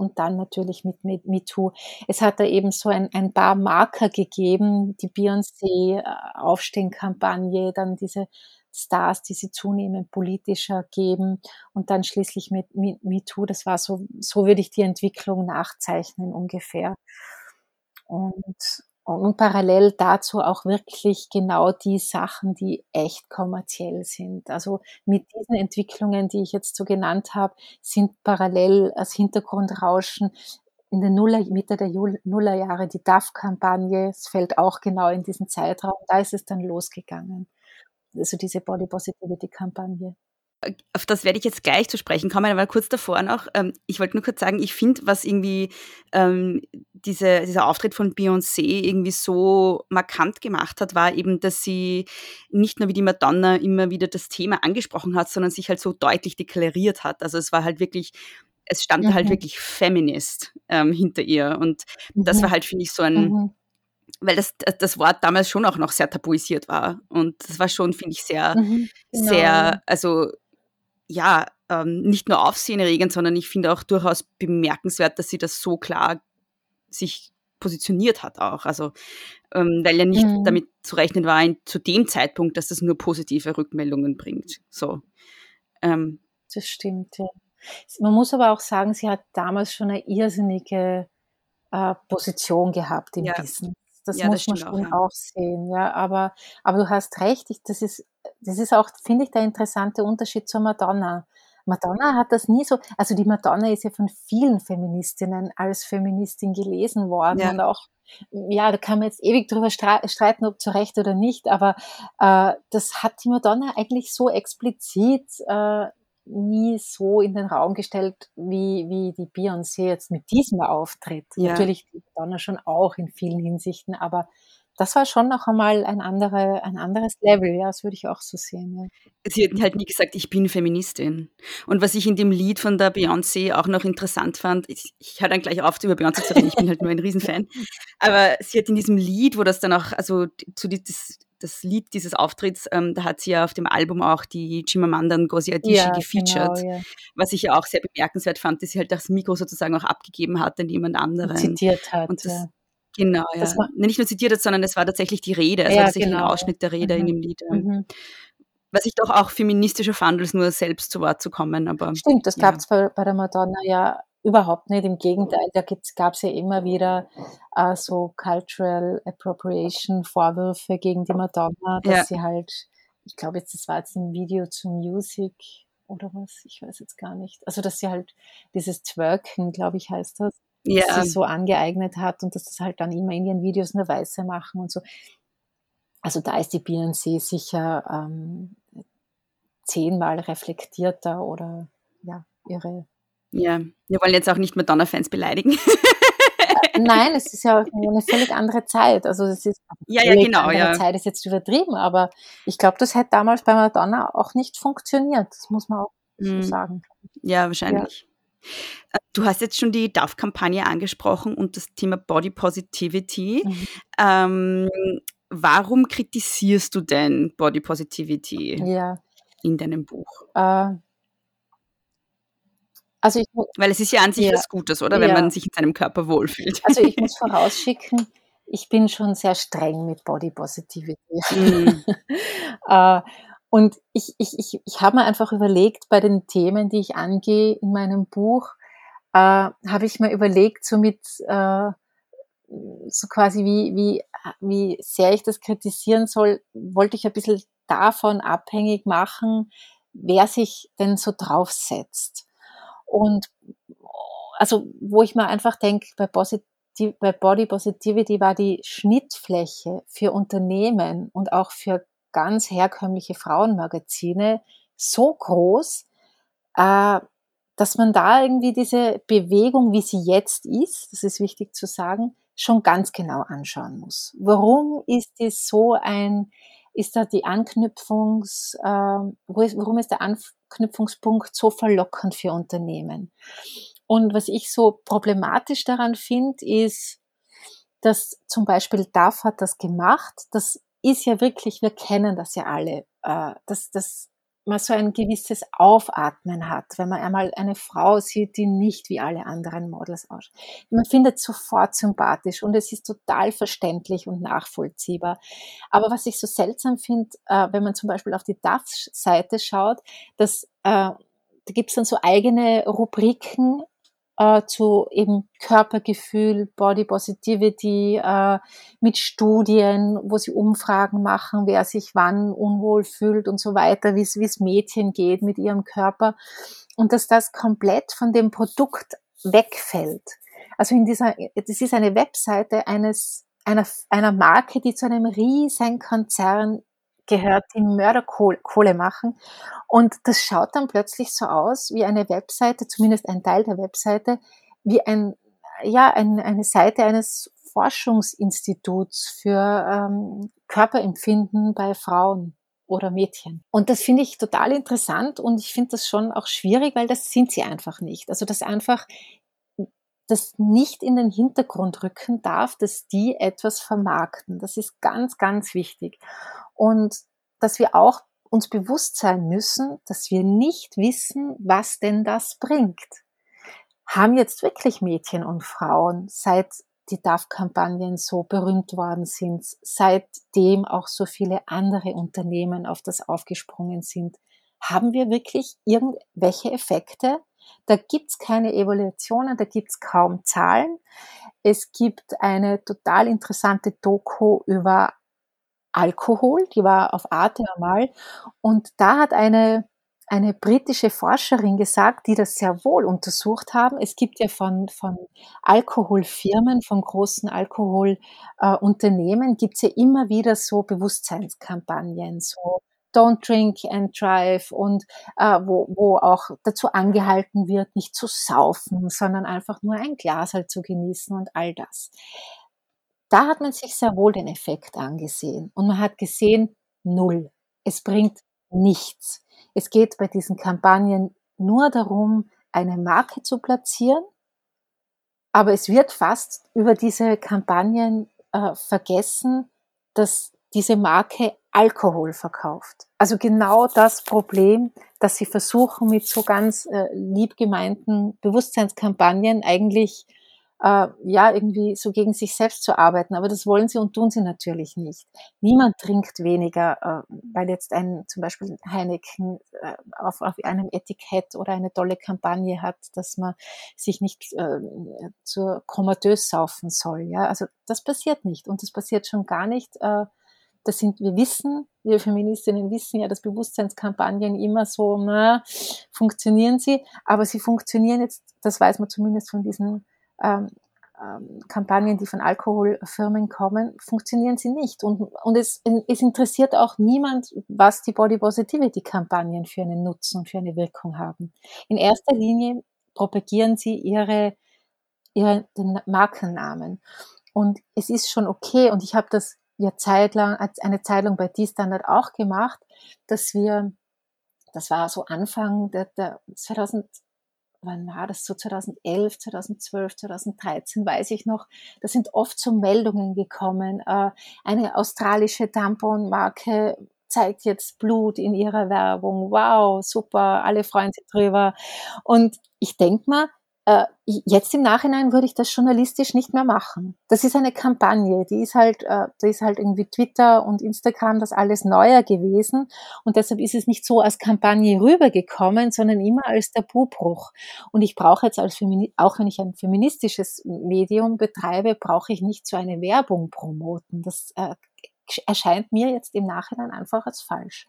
Speaker 8: und dann natürlich mit, mit MeToo. Es hat da eben so ein, ein paar Marker gegeben, die Beyoncé-Aufstehen-Kampagne, äh, dann diese Stars, die sie zunehmend politischer geben und dann schließlich mit, mit MeToo. Das war so, so würde ich die Entwicklung nachzeichnen ungefähr. Und, und parallel dazu auch wirklich genau die Sachen, die echt kommerziell sind. Also mit diesen Entwicklungen, die ich jetzt so genannt habe, sind parallel als Hintergrundrauschen in den Nuller, Mitte der Nullerjahre die DAF-Kampagne. Es fällt auch genau in diesen Zeitraum. Da ist es dann losgegangen also diese Body Positivity Kampagne.
Speaker 7: Auf das werde ich jetzt gleich zu sprechen kommen, aber kurz davor noch, ähm, ich wollte nur kurz sagen, ich finde, was irgendwie ähm, diese, dieser Auftritt von Beyoncé irgendwie so markant gemacht hat, war eben, dass sie nicht nur wie die Madonna immer wieder das Thema angesprochen hat, sondern sich halt so deutlich deklariert hat. Also es war halt wirklich, es stand halt mhm. halt wirklich Feminist ähm, hinter ihr und mhm. das war halt, finde ich, so ein, mhm weil das, das Wort damals schon auch noch sehr tabuisiert war. Und das war schon, finde ich, sehr,
Speaker 8: Mhm, genau.
Speaker 7: sehr, also ja, ähm, nicht nur aufsehenerregend, sondern ich finde auch durchaus bemerkenswert, dass sie das so klar sich positioniert hat auch. Also, ähm, weil ja nicht
Speaker 8: Mhm.
Speaker 7: damit zu rechnen war in, zu dem Zeitpunkt, dass das nur positive Rückmeldungen bringt. So. Ähm,
Speaker 8: Das stimmt, ja. Man muss aber auch sagen, sie hat damals schon eine irrsinnige äh, Position gehabt im
Speaker 7: Ja.
Speaker 8: Business. Das
Speaker 7: Ja, das
Speaker 8: muss man
Speaker 7: stimmt auch,
Speaker 8: schon
Speaker 7: ja.
Speaker 8: auch sehen, ja. Aber, aber du hast recht, ich, das ist, das ist auch, finde ich, der interessante Unterschied zur Madonna. Madonna hat das nie so, also die Madonna ist ja von vielen Feministinnen als Feministin gelesen worden
Speaker 7: Ja.
Speaker 8: und auch, ja, da kann man jetzt ewig drüber stre- streiten, ob zu Recht oder nicht, aber äh, das hat die Madonna eigentlich so explizit äh, nie so in den Raum gestellt, wie, wie die Beyoncé jetzt mit diesem Auftritt.
Speaker 7: Ja.
Speaker 8: Natürlich die Madonna schon auch in vielen Hinsichten, aber das war schon noch einmal ein, andere, ein anderes Level, ja, das würde ich auch so sehen. Ja.
Speaker 7: sie hat halt nie gesagt, ich bin Feministin. Und was ich in dem Lied von der Beyoncé auch noch interessant fand, ich, ich höre dann gleich auf, über Beyoncé zu reden, ich bin halt nur ein Riesenfan, [LAUGHS] aber sie hat in diesem Lied, wo das dann auch, also zu die- das, das Lied dieses Auftritts, ähm, da hat sie ja auf dem Album auch die Chimamanda Ngozi Adichie
Speaker 8: Ja,
Speaker 7: gefeatured,
Speaker 8: genau, ja.
Speaker 7: was ich ja auch sehr bemerkenswert fand, dass sie halt das Mikro sozusagen auch abgegeben hat an jemand anderen.
Speaker 8: Zitiert hat.
Speaker 7: Und das,
Speaker 8: ja.
Speaker 7: Genau, ja.
Speaker 8: Das war-
Speaker 7: Nicht nur zitiert hat, sondern es war tatsächlich die Rede, also
Speaker 8: Ja,
Speaker 7: tatsächlich
Speaker 8: genau,
Speaker 7: ein. Ausschnitt der Rede in
Speaker 8: Mhm.
Speaker 7: dem Lied.
Speaker 8: Mhm.
Speaker 7: Was ich doch auch feministischer fand, als nur selbst zu Wort zu kommen. Aber
Speaker 8: Stimmt, das
Speaker 7: ja.
Speaker 8: gab es bei, bei der Madonna ja überhaupt nicht. Im Gegenteil, da gab es ja immer wieder äh, so Cultural Appropriation Vorwürfe gegen die Madonna, dass
Speaker 7: Ja.
Speaker 8: sie halt, ich glaube jetzt, das war jetzt im Video zu Music oder was, ich weiß jetzt gar nicht. Also, dass sie halt dieses Twerken, glaube ich, heißt das,
Speaker 7: Ja.
Speaker 8: dass sie so angeeignet hat und dass das halt dann immer in ihren Videos nur Weiße machen und so. Also da ist die Beyoncé sicher ähm, zehnmal reflektierter oder ja, ihre.
Speaker 7: Ja, wir wollen jetzt auch nicht Madonna-Fans beleidigen.
Speaker 8: Nein, es ist ja [LAUGHS] eine völlig andere Zeit. Also es ist
Speaker 7: Ja, ja, genau, ja.
Speaker 8: Zeit ist jetzt übertrieben, aber ich glaube, das hätte damals bei Madonna auch nicht funktioniert. Das muss man auch so
Speaker 7: Mhm.
Speaker 8: sagen.
Speaker 7: Ja, wahrscheinlich. Äh, Du hast jetzt schon die DAF-Kampagne angesprochen und das Thema Body Positivity.
Speaker 8: Mhm.
Speaker 7: Ähm, warum kritisierst du denn Body Positivity
Speaker 8: Ja.
Speaker 7: in deinem Buch?
Speaker 8: Äh, also ich,
Speaker 7: Weil es ist ja an sich
Speaker 8: Ja.
Speaker 7: was Gutes, oder? Wenn
Speaker 8: Ja.
Speaker 7: man sich in seinem Körper wohlfühlt.
Speaker 8: also ich muss [LAUGHS] vorausschicken, ich bin schon sehr streng mit Body Positivity.
Speaker 7: Mhm. [LAUGHS]
Speaker 8: Äh, und ich, ich, ich, ich habe mir einfach überlegt, bei den Themen, die ich angehe in meinem Buch, äh, habe ich mir überlegt, so mit äh, so quasi wie, wie, wie sehr ich das kritisieren soll, wollte ich ein bisschen davon abhängig machen, wer sich denn so draufsetzt. Und also, wo ich mir einfach denke, bei, Posit bei Body Positivity war die Schnittfläche für Unternehmen und auch für ganz herkömmliche Frauenmagazine so groß, äh, dass man da irgendwie diese Bewegung, wie sie jetzt ist, das ist wichtig zu sagen, schon ganz genau anschauen muss. Warum ist die so ein, ist da die Anknüpfungs, äh, warum ist der Anknüpfungspunkt so verlockend für Unternehmen? Und was ich so problematisch daran finde, ist, dass zum Beispiel DAF hat das gemacht. Das ist ja wirklich, wir kennen das ja alle, äh, dass, dass man so ein gewisses Aufatmen hat, wenn man einmal eine Frau sieht, die nicht wie alle anderen Models ausschaut. Man findet sofort sympathisch und es ist total verständlich und nachvollziehbar. Aber was ich so seltsam finde, äh, wenn man zum Beispiel auf die DAF-Seite schaut, dass äh, da gibt es dann so eigene Rubriken äh, zu eben Körpergefühl, Body Positivity, äh, mit Studien, wo sie Umfragen machen, wer sich wann unwohl fühlt und so weiter, wie es Mädchen geht mit ihrem Körper. Und dass das komplett von dem Produkt wegfällt. Also in dieser, das ist eine Webseite eines, einer, einer Marke, die zu einem riesen Konzern gehört, die Mörderkohle machen. Und das schaut dann plötzlich so aus wie eine Webseite, zumindest ein Teil der Webseite, wie ein, ja, ein, eine Seite eines Forschungsinstituts für ähm, Körperempfinden bei Frauen oder Mädchen. Und das finde ich total interessant und ich finde das schon auch schwierig, weil das sind sie einfach nicht. Also das einfach das nicht in den Hintergrund rücken darf, dass die etwas vermarkten. Das ist ganz, ganz wichtig. Und dass wir auch uns bewusst sein müssen, dass wir nicht wissen, was denn das bringt. Haben jetzt wirklich Mädchen und Frauen seit die DAF-Kampagnen so berühmt worden sind, seitdem auch so viele andere Unternehmen auf das aufgesprungen sind, haben wir wirklich irgendwelche Effekte? Da gibt's keine Evaluationen, da gibt's kaum Zahlen. Es gibt eine total interessante Doku über Alkohol, die war auf Arte einmal. Und da hat eine, eine britische Forscherin gesagt, die das sehr wohl untersucht haben. Es gibt ja von, von Alkoholfirmen, von großen Alkoholunternehmen, äh, gibt es ja immer wieder so Bewusstseinskampagnen, so Don't Drink and Drive und äh, wo, wo auch dazu angehalten wird, nicht zu saufen, sondern einfach nur ein Glas halt zu genießen und all das. Da hat man sich sehr wohl den Effekt angesehen und man hat gesehen, null. Es bringt nichts. Es geht bei diesen Kampagnen nur darum, eine Marke zu platzieren, aber es wird fast über diese Kampagnen äh, vergessen, dass diese Marke Alkohol verkauft. Also genau das Problem, dass sie versuchen, mit so ganz äh, lieb gemeinten Bewusstseinskampagnen eigentlich äh, ja irgendwie so gegen sich selbst zu arbeiten. Aber das wollen sie und tun sie natürlich nicht. Niemand trinkt weniger, äh, weil jetzt ein zum Beispiel Heineken äh, auf, auf einem Etikett oder eine tolle Kampagne hat, dass man sich nicht äh, zur komatös saufen soll. Ja, also das passiert nicht und das passiert schon gar nicht. Äh, das sind, wir wissen, wir Feministinnen wissen ja, dass Bewusstseinskampagnen immer so, na, funktionieren sie, aber sie funktionieren jetzt, das weiß man zumindest von diesen ähm, ähm, Kampagnen, die von Alkoholfirmen kommen, funktionieren sie nicht. Und, und es, es interessiert auch niemand, was die Body Positivity Kampagnen für einen Nutzen für eine Wirkung haben. In erster Linie propagieren sie ihre, ihre den Markennamen. Und es ist schon okay, und ich habe das ja zeitlang, eine Zeit lang bei D-Standard auch gemacht, dass wir, das war so Anfang der, der 2000, wann war das? So 2011, 2012, 2013, weiß ich noch, da sind oft so Meldungen gekommen, äh, eine australische Tamponmarke zeigt jetzt Blut in ihrer Werbung, wow, super, alle freuen sich drüber. Und ich denk mal, äh, jetzt im Nachhinein würde ich das journalistisch nicht mehr machen. Das ist eine Kampagne, die ist halt, äh, da ist halt irgendwie Twitter und Instagram das alles neuer gewesen und deshalb ist es nicht so als Kampagne rübergekommen, sondern immer als Tabubruch. Und ich brauche jetzt als Femini auch wenn ich ein feministisches Medium betreibe, brauche ich nicht so eine Werbung promoten. Das äh, erscheint mir jetzt im Nachhinein einfach als falsch.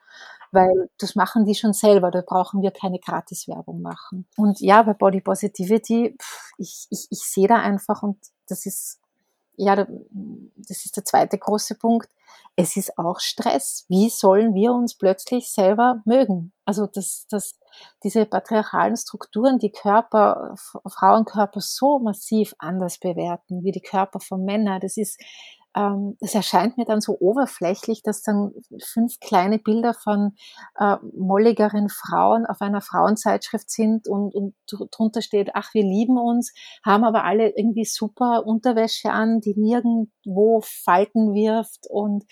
Speaker 8: Weil das machen die schon selber, da brauchen wir keine Gratiswerbung machen. Und ja, bei Body Positivity, ich, ich, ich sehe da einfach, und das ist, ja, das ist der zweite große Punkt, es ist auch Stress. Wie sollen wir uns plötzlich selber mögen? Also das, das, diese patriarchalen Strukturen, die Körper, Frauenkörper so massiv anders bewerten wie die Körper von Männern, das ist ähm, es erscheint mir dann so oberflächlich, dass dann fünf kleine Bilder von äh, molligeren Frauen auf einer Frauenzeitschrift sind und, und drunter steht, ach, wir lieben uns, haben aber alle irgendwie super Unterwäsche an, die nirgendwo Falten wirft und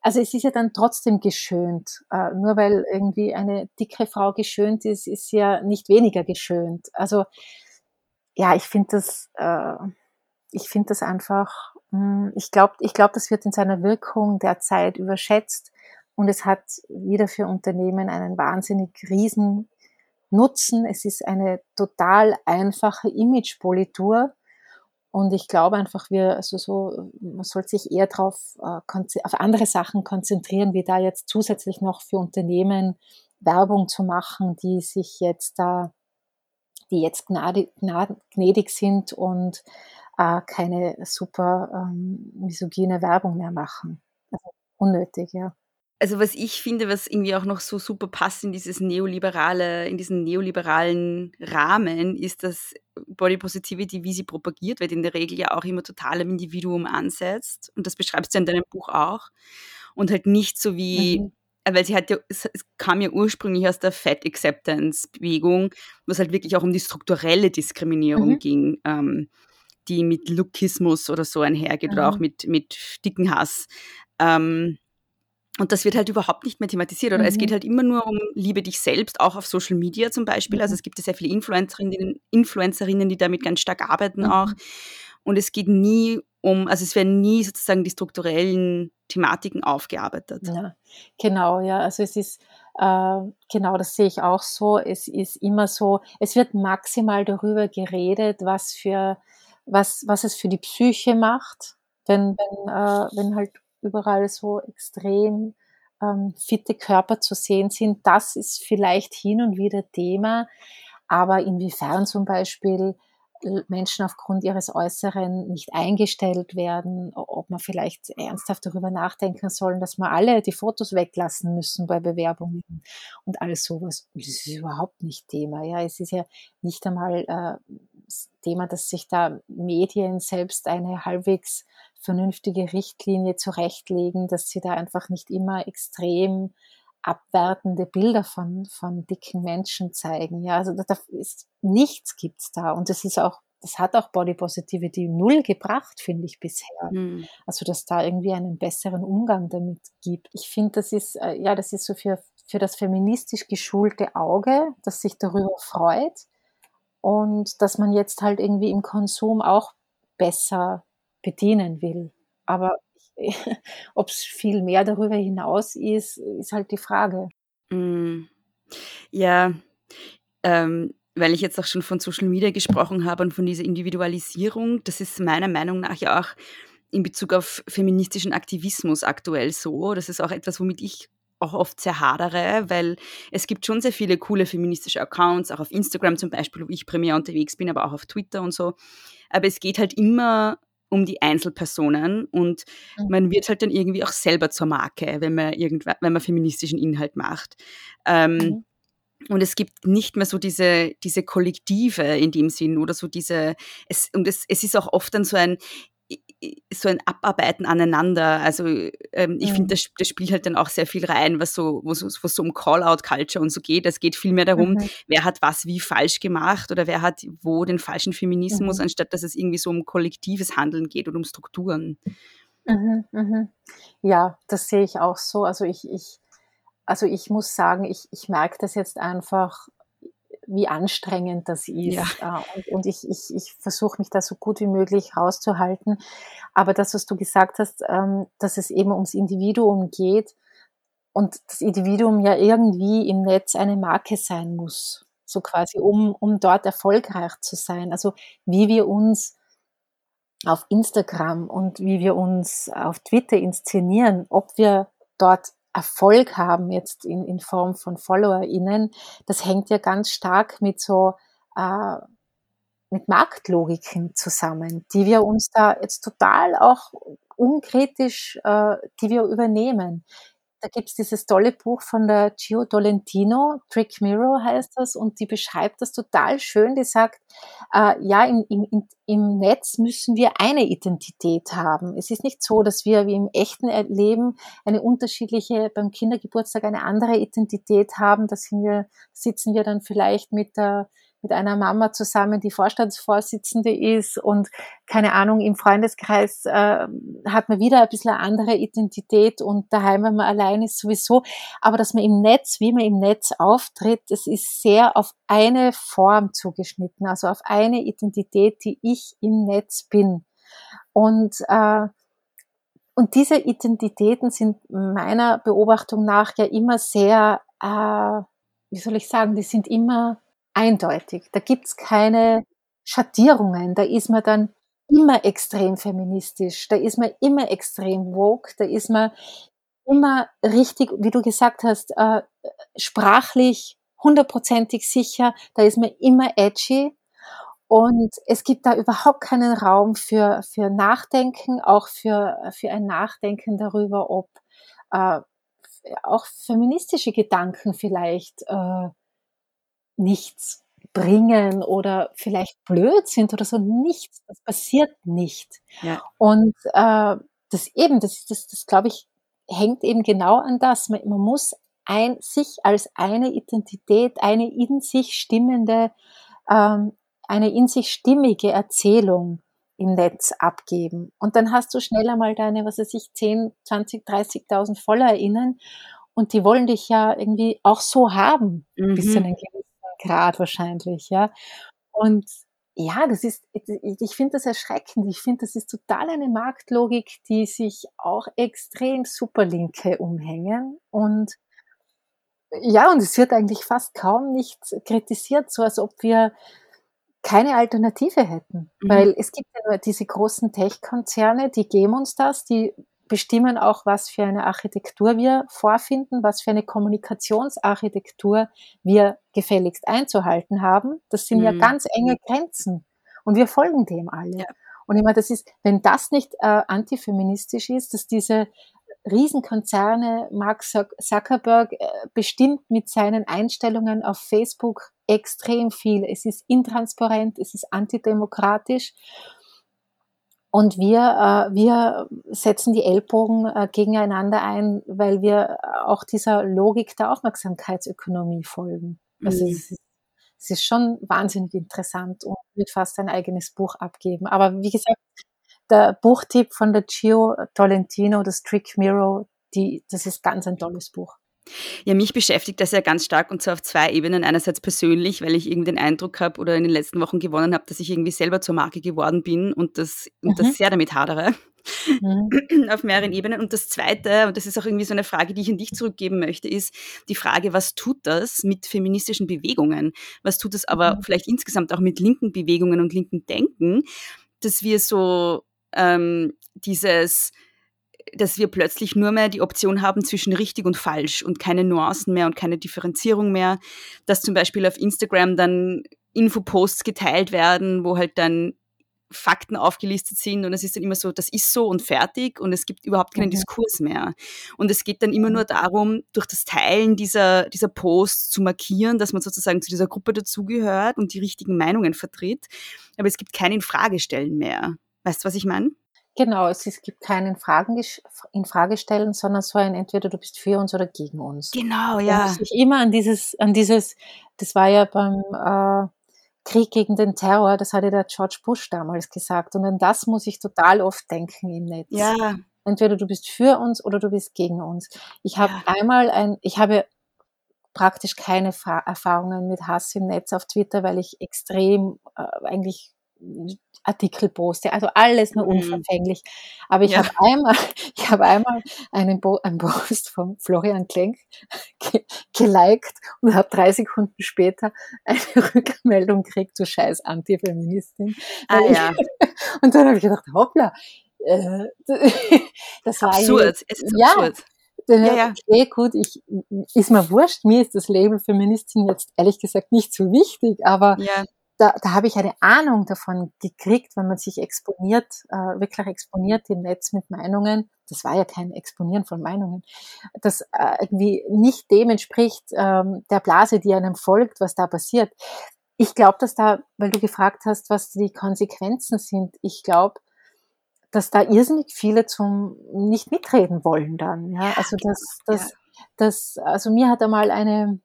Speaker 8: also es ist ja dann trotzdem geschönt. Äh, nur weil irgendwie eine dicke Frau geschönt ist, ist sie ja nicht weniger geschönt. Also ja, ich finde das, äh, ich finde das einfach ich glaube, ich glaub, das wird in seiner Wirkung derzeit überschätzt und es hat wieder für Unternehmen einen wahnsinnig riesen Nutzen. Es ist eine total einfache Imagepolitur und ich glaube einfach, wir, also so, man sollte sich eher drauf, äh, auf andere Sachen konzentrieren, wie da jetzt zusätzlich noch für Unternehmen Werbung zu machen, die sich jetzt da, die jetzt gnädig sind und äh, keine super ähm, misogyne Werbung mehr machen. Also unnötig, ja.
Speaker 7: Also was ich finde, was irgendwie auch noch so super passt in dieses neoliberale, in diesen neoliberalen Rahmen, ist, dass Body Positivity, wie sie propagiert wird, in der Regel ja auch immer total am Individuum ansetzt. Und das beschreibst du in deinem Buch auch. Und halt nicht so wie, mhm. weil sie hat ja, es, kam ja ursprünglich aus der Fat Acceptance Bewegung, wo es halt wirklich auch um die strukturelle Diskriminierung mhm. ging. Ähm, die mit Lookismus oder so einhergeht
Speaker 6: Mhm.
Speaker 7: oder auch mit, mit dicken Hass. Ähm, und das wird halt überhaupt nicht mehr thematisiert. Oder es
Speaker 6: Mhm.
Speaker 7: geht halt immer nur um Liebe dich selbst, auch auf Social Media zum Beispiel. Also
Speaker 6: Mhm.
Speaker 7: es gibt ja sehr viele Influencerinnen, Influencerinnen, die damit ganz stark arbeiten
Speaker 6: Mhm.
Speaker 7: auch. Und es geht nie um, also es werden nie sozusagen die strukturellen Thematiken aufgearbeitet.
Speaker 8: Ja, genau, ja. Also es ist, äh, genau, das sehe ich auch so. Es ist immer so, es wird maximal darüber geredet, was für, was, was es für die Psyche macht, wenn, wenn, äh, wenn halt überall so extrem ähm, fitte Körper zu sehen sind. Das ist vielleicht hin und wieder Thema, aber inwiefern zum Beispiel äh, Menschen aufgrund ihres Äußeren nicht eingestellt werden, ob man vielleicht ernsthaft darüber nachdenken sollen, dass wir alle die Fotos weglassen müssen bei Bewerbungen und alles sowas. Das ist überhaupt nicht Thema. Ja, es ist ja nicht einmal äh, Thema, dass sich da Medien selbst eine halbwegs vernünftige Richtlinie zurechtlegen, dass sie da einfach nicht immer extrem abwertende Bilder von, von dicken Menschen zeigen. Ja, also da, ist nichts gibt's da. Und das ist auch, das hat auch Body Positivity null gebracht, finde ich bisher.
Speaker 7: Hm.
Speaker 8: Also, dass da irgendwie einen besseren Umgang damit gibt. Ich finde, das ist, äh, ja, das ist so für, für das feministisch geschulte Auge, das sich darüber freut. Und dass man jetzt halt irgendwie im Konsum auch besser bedienen will. Aber [LAUGHS] ob es viel mehr darüber hinaus ist, ist halt die Frage.
Speaker 7: Mm. Ja, ähm, weil ich jetzt auch schon von Social Media gesprochen habe und von dieser Individualisierung, das ist meiner Meinung nach ja auch in Bezug auf feministischen Aktivismus aktuell so. Das ist auch etwas, womit ich auch oft sehr hadere, weil es gibt schon sehr viele coole feministische Accounts, auch auf Instagram zum Beispiel, wo ich primär unterwegs bin, aber auch auf Twitter und so. Aber es geht halt immer um die Einzelpersonen und
Speaker 8: Mhm.
Speaker 7: man wird halt dann irgendwie auch selber zur Marke, wenn man irgendwann, wenn man feministischen Inhalt macht. Ähm,
Speaker 8: Mhm.
Speaker 7: Und es gibt nicht mehr so diese, diese Kollektive in dem Sinn oder so diese, es, und es, es ist auch oft dann so ein, so ein Abarbeiten aneinander. Also ähm, ich
Speaker 8: Mhm.
Speaker 7: finde, das, das spielt halt dann auch sehr viel rein, was so, so, wo so um Call-out-Culture und so geht. Es geht viel mehr darum,
Speaker 8: Mhm.
Speaker 7: wer hat was wie falsch gemacht oder wer hat wo den falschen Feminismus,
Speaker 8: Mhm.
Speaker 7: anstatt dass es irgendwie so um kollektives Handeln geht und um Strukturen.
Speaker 8: Mhm, mhm. Ja, das sehe ich auch so. Also ich, ich, also ich muss sagen, ich, ich merke das jetzt einfach, wie anstrengend das ist.
Speaker 7: Ja.
Speaker 8: Äh, Und, und ich, ich, ich versuche mich da so gut wie möglich rauszuhalten. Aber das, was du gesagt hast, ähm, dass es eben ums Individuum geht und das Individuum ja irgendwie im Netz eine Marke sein muss. So quasi, um, um dort erfolgreich zu sein. Also wie wir uns auf Instagram und wie wir uns auf Twitter inszenieren, ob wir dort Erfolg haben jetzt in, in Form von FollowerInnen, das hängt ja ganz stark mit so äh, mit Marktlogiken zusammen, die wir uns da jetzt total auch unkritisch, äh, die wir übernehmen. Da gibt's dieses tolle Buch von der Gio Dolentino, Trick Mirror heißt das, und die beschreibt das total schön. Die sagt, äh, ja, im, im, im Netz müssen wir eine Identität haben. Es ist nicht so, dass wir wie im echten Leben eine unterschiedliche, beim Kindergeburtstag eine andere Identität haben. Da sind wir, sitzen wir dann vielleicht mit der mit einer Mama zusammen, die Vorstandsvorsitzende ist und keine Ahnung, im Freundeskreis äh, hat man wieder ein bisschen eine andere Identität und daheim, wenn man allein ist, sowieso. Aber dass man im Netz, wie man im Netz auftritt, das ist sehr auf eine Form zugeschnitten, also auf eine Identität, die ich im Netz bin. Und, äh, und diese Identitäten sind meiner Beobachtung nach ja immer sehr, äh, wie soll ich sagen, die sind immer eindeutig. Da gibt's keine Schattierungen. Da ist man dann immer extrem feministisch. Da ist man immer extrem woke. Da ist man immer richtig, wie du gesagt hast, äh, sprachlich hundertprozentig sicher. Da ist man immer edgy. Und es gibt da überhaupt keinen Raum für, für Nachdenken, auch für, für ein Nachdenken darüber, ob äh, auch feministische Gedanken vielleicht äh, nichts bringen oder vielleicht blöd sind oder so. Nichts. Das passiert nicht.
Speaker 7: Ja.
Speaker 8: Und äh, das eben, das, das, das glaube ich, hängt eben genau an das. Man, man muss ein, sich als eine Identität, eine in sich stimmende, ähm, eine in sich stimmige Erzählung im Netz abgeben. Und dann hast du schnell einmal deine, was weiß ich, 10, 20, 30.000 FollowerInnen und die wollen dich ja irgendwie auch so haben, mhm. bis zu mhm. einem gewissen Grad wahrscheinlich, ja. Und ja, das ist, ich finde das erschreckend. Ich finde, das ist total eine Marktlogik, die sich auch extrem Superlinke umhängen und ja, und es wird eigentlich fast kaum nicht kritisiert, so als ob wir keine Alternative hätten. Mhm. Weil es gibt ja nur diese großen Tech-Konzerne, die geben uns das, die bestimmen auch, was für eine Architektur wir vorfinden, was für eine Kommunikationsarchitektur wir gefälligst einzuhalten haben. Das sind mhm. ja ganz enge Grenzen. Und wir folgen dem alle. Ja. Und ich meine, das ist, wenn das nicht äh, antifeministisch ist, dass diese Riesenkonzerne, Mark Zuckerberg äh, bestimmt mit seinen Einstellungen auf Facebook extrem viel. Es ist intransparent, es ist antidemokratisch. Und wir, äh, wir setzen die Ellbogen äh, gegeneinander ein, weil wir auch dieser Logik der Aufmerksamkeitsökonomie folgen. Also mhm. es, ist, es ist schon wahnsinnig interessant und wird fast ein eigenes Buch abgeben. Aber wie gesagt, der Buchtipp von der Gio Tolentino, das Trick Mirror, die, das ist ganz ein tolles Buch.
Speaker 7: Ja, mich beschäftigt das ja ganz stark und zwar auf zwei Ebenen. Einerseits persönlich, weil ich irgendwie den Eindruck habe oder in den letzten Wochen gewonnen habe, dass ich irgendwie selber zur Marke geworden bin und das, mhm. und das sehr damit hadere. Mhm. [CLEARS THROAT] auf mehreren Ebenen. Und das Zweite, und das ist auch irgendwie so eine Frage, die ich an dich zurückgeben möchte, ist die Frage, was tut das mit feministischen Bewegungen? Was tut das aber mhm. vielleicht insgesamt auch mit linken Bewegungen und linken Denken, dass wir so ähm, dieses dass wir plötzlich nur mehr die Option haben zwischen richtig und falsch und keine Nuancen mehr und keine Differenzierung mehr, dass zum Beispiel auf Instagram dann Infoposts geteilt werden, wo halt dann Fakten aufgelistet sind und es ist dann immer so, das ist so und fertig und es gibt überhaupt keinen mhm. Diskurs mehr. Und es geht dann immer nur darum, durch das Teilen dieser, dieser Posts zu markieren, dass man sozusagen zu dieser Gruppe dazugehört und die richtigen Meinungen vertritt. Aber es gibt kein Infragestellen mehr. Weißt du, was ich meine?
Speaker 8: Genau, es, es gibt keinen Fragen in Frage stellen, sondern so ein entweder du bist für uns oder gegen uns.
Speaker 7: Genau, ja.
Speaker 8: Und sich immer an dieses, an dieses, das war ja beim äh, Krieg gegen den Terror, das hatte der George Bush damals gesagt. Und an das muss ich total oft denken im Netz.
Speaker 7: Ja.
Speaker 8: Entweder du bist für uns oder du bist gegen uns. Ich habe ja. einmal ein, ich habe praktisch keine Erfahrungen mit Hass im Netz auf Twitter, weil ich extrem äh, eigentlich Artikel poste, also alles nur mhm. unverfänglich. Aber ich ja. habe einmal, [LAUGHS] ich habe einmal einen, Bo einen Post von Florian Klenk ge geliked und habe drei Sekunden später eine [LAUGHS] Rückmeldung gekriegt, du scheiß Antifeministin.
Speaker 7: Ah, ja. [LAUGHS]
Speaker 8: und dann habe ich gedacht, hoppla, äh, das war
Speaker 7: absurd. es ist ja, absurd.
Speaker 8: Ja, ja. Okay, gut, ich, ist mir wurscht, mir ist das Label Feministin jetzt ehrlich gesagt nicht so wichtig, aber ja da, da habe ich eine Ahnung davon gekriegt, wenn man sich exponiert, äh, wirklich exponiert im Netz mit Meinungen. Das war ja kein Exponieren von Meinungen, das äh, irgendwie nicht dem entspricht ähm, der Blase, die einem folgt, was da passiert. Ich glaube, dass da, weil du gefragt hast, was die Konsequenzen sind, ich glaube, dass da irrsinnig viele zum nicht mitreden wollen dann. Ja, also das, das, das, also mir hat einmal eine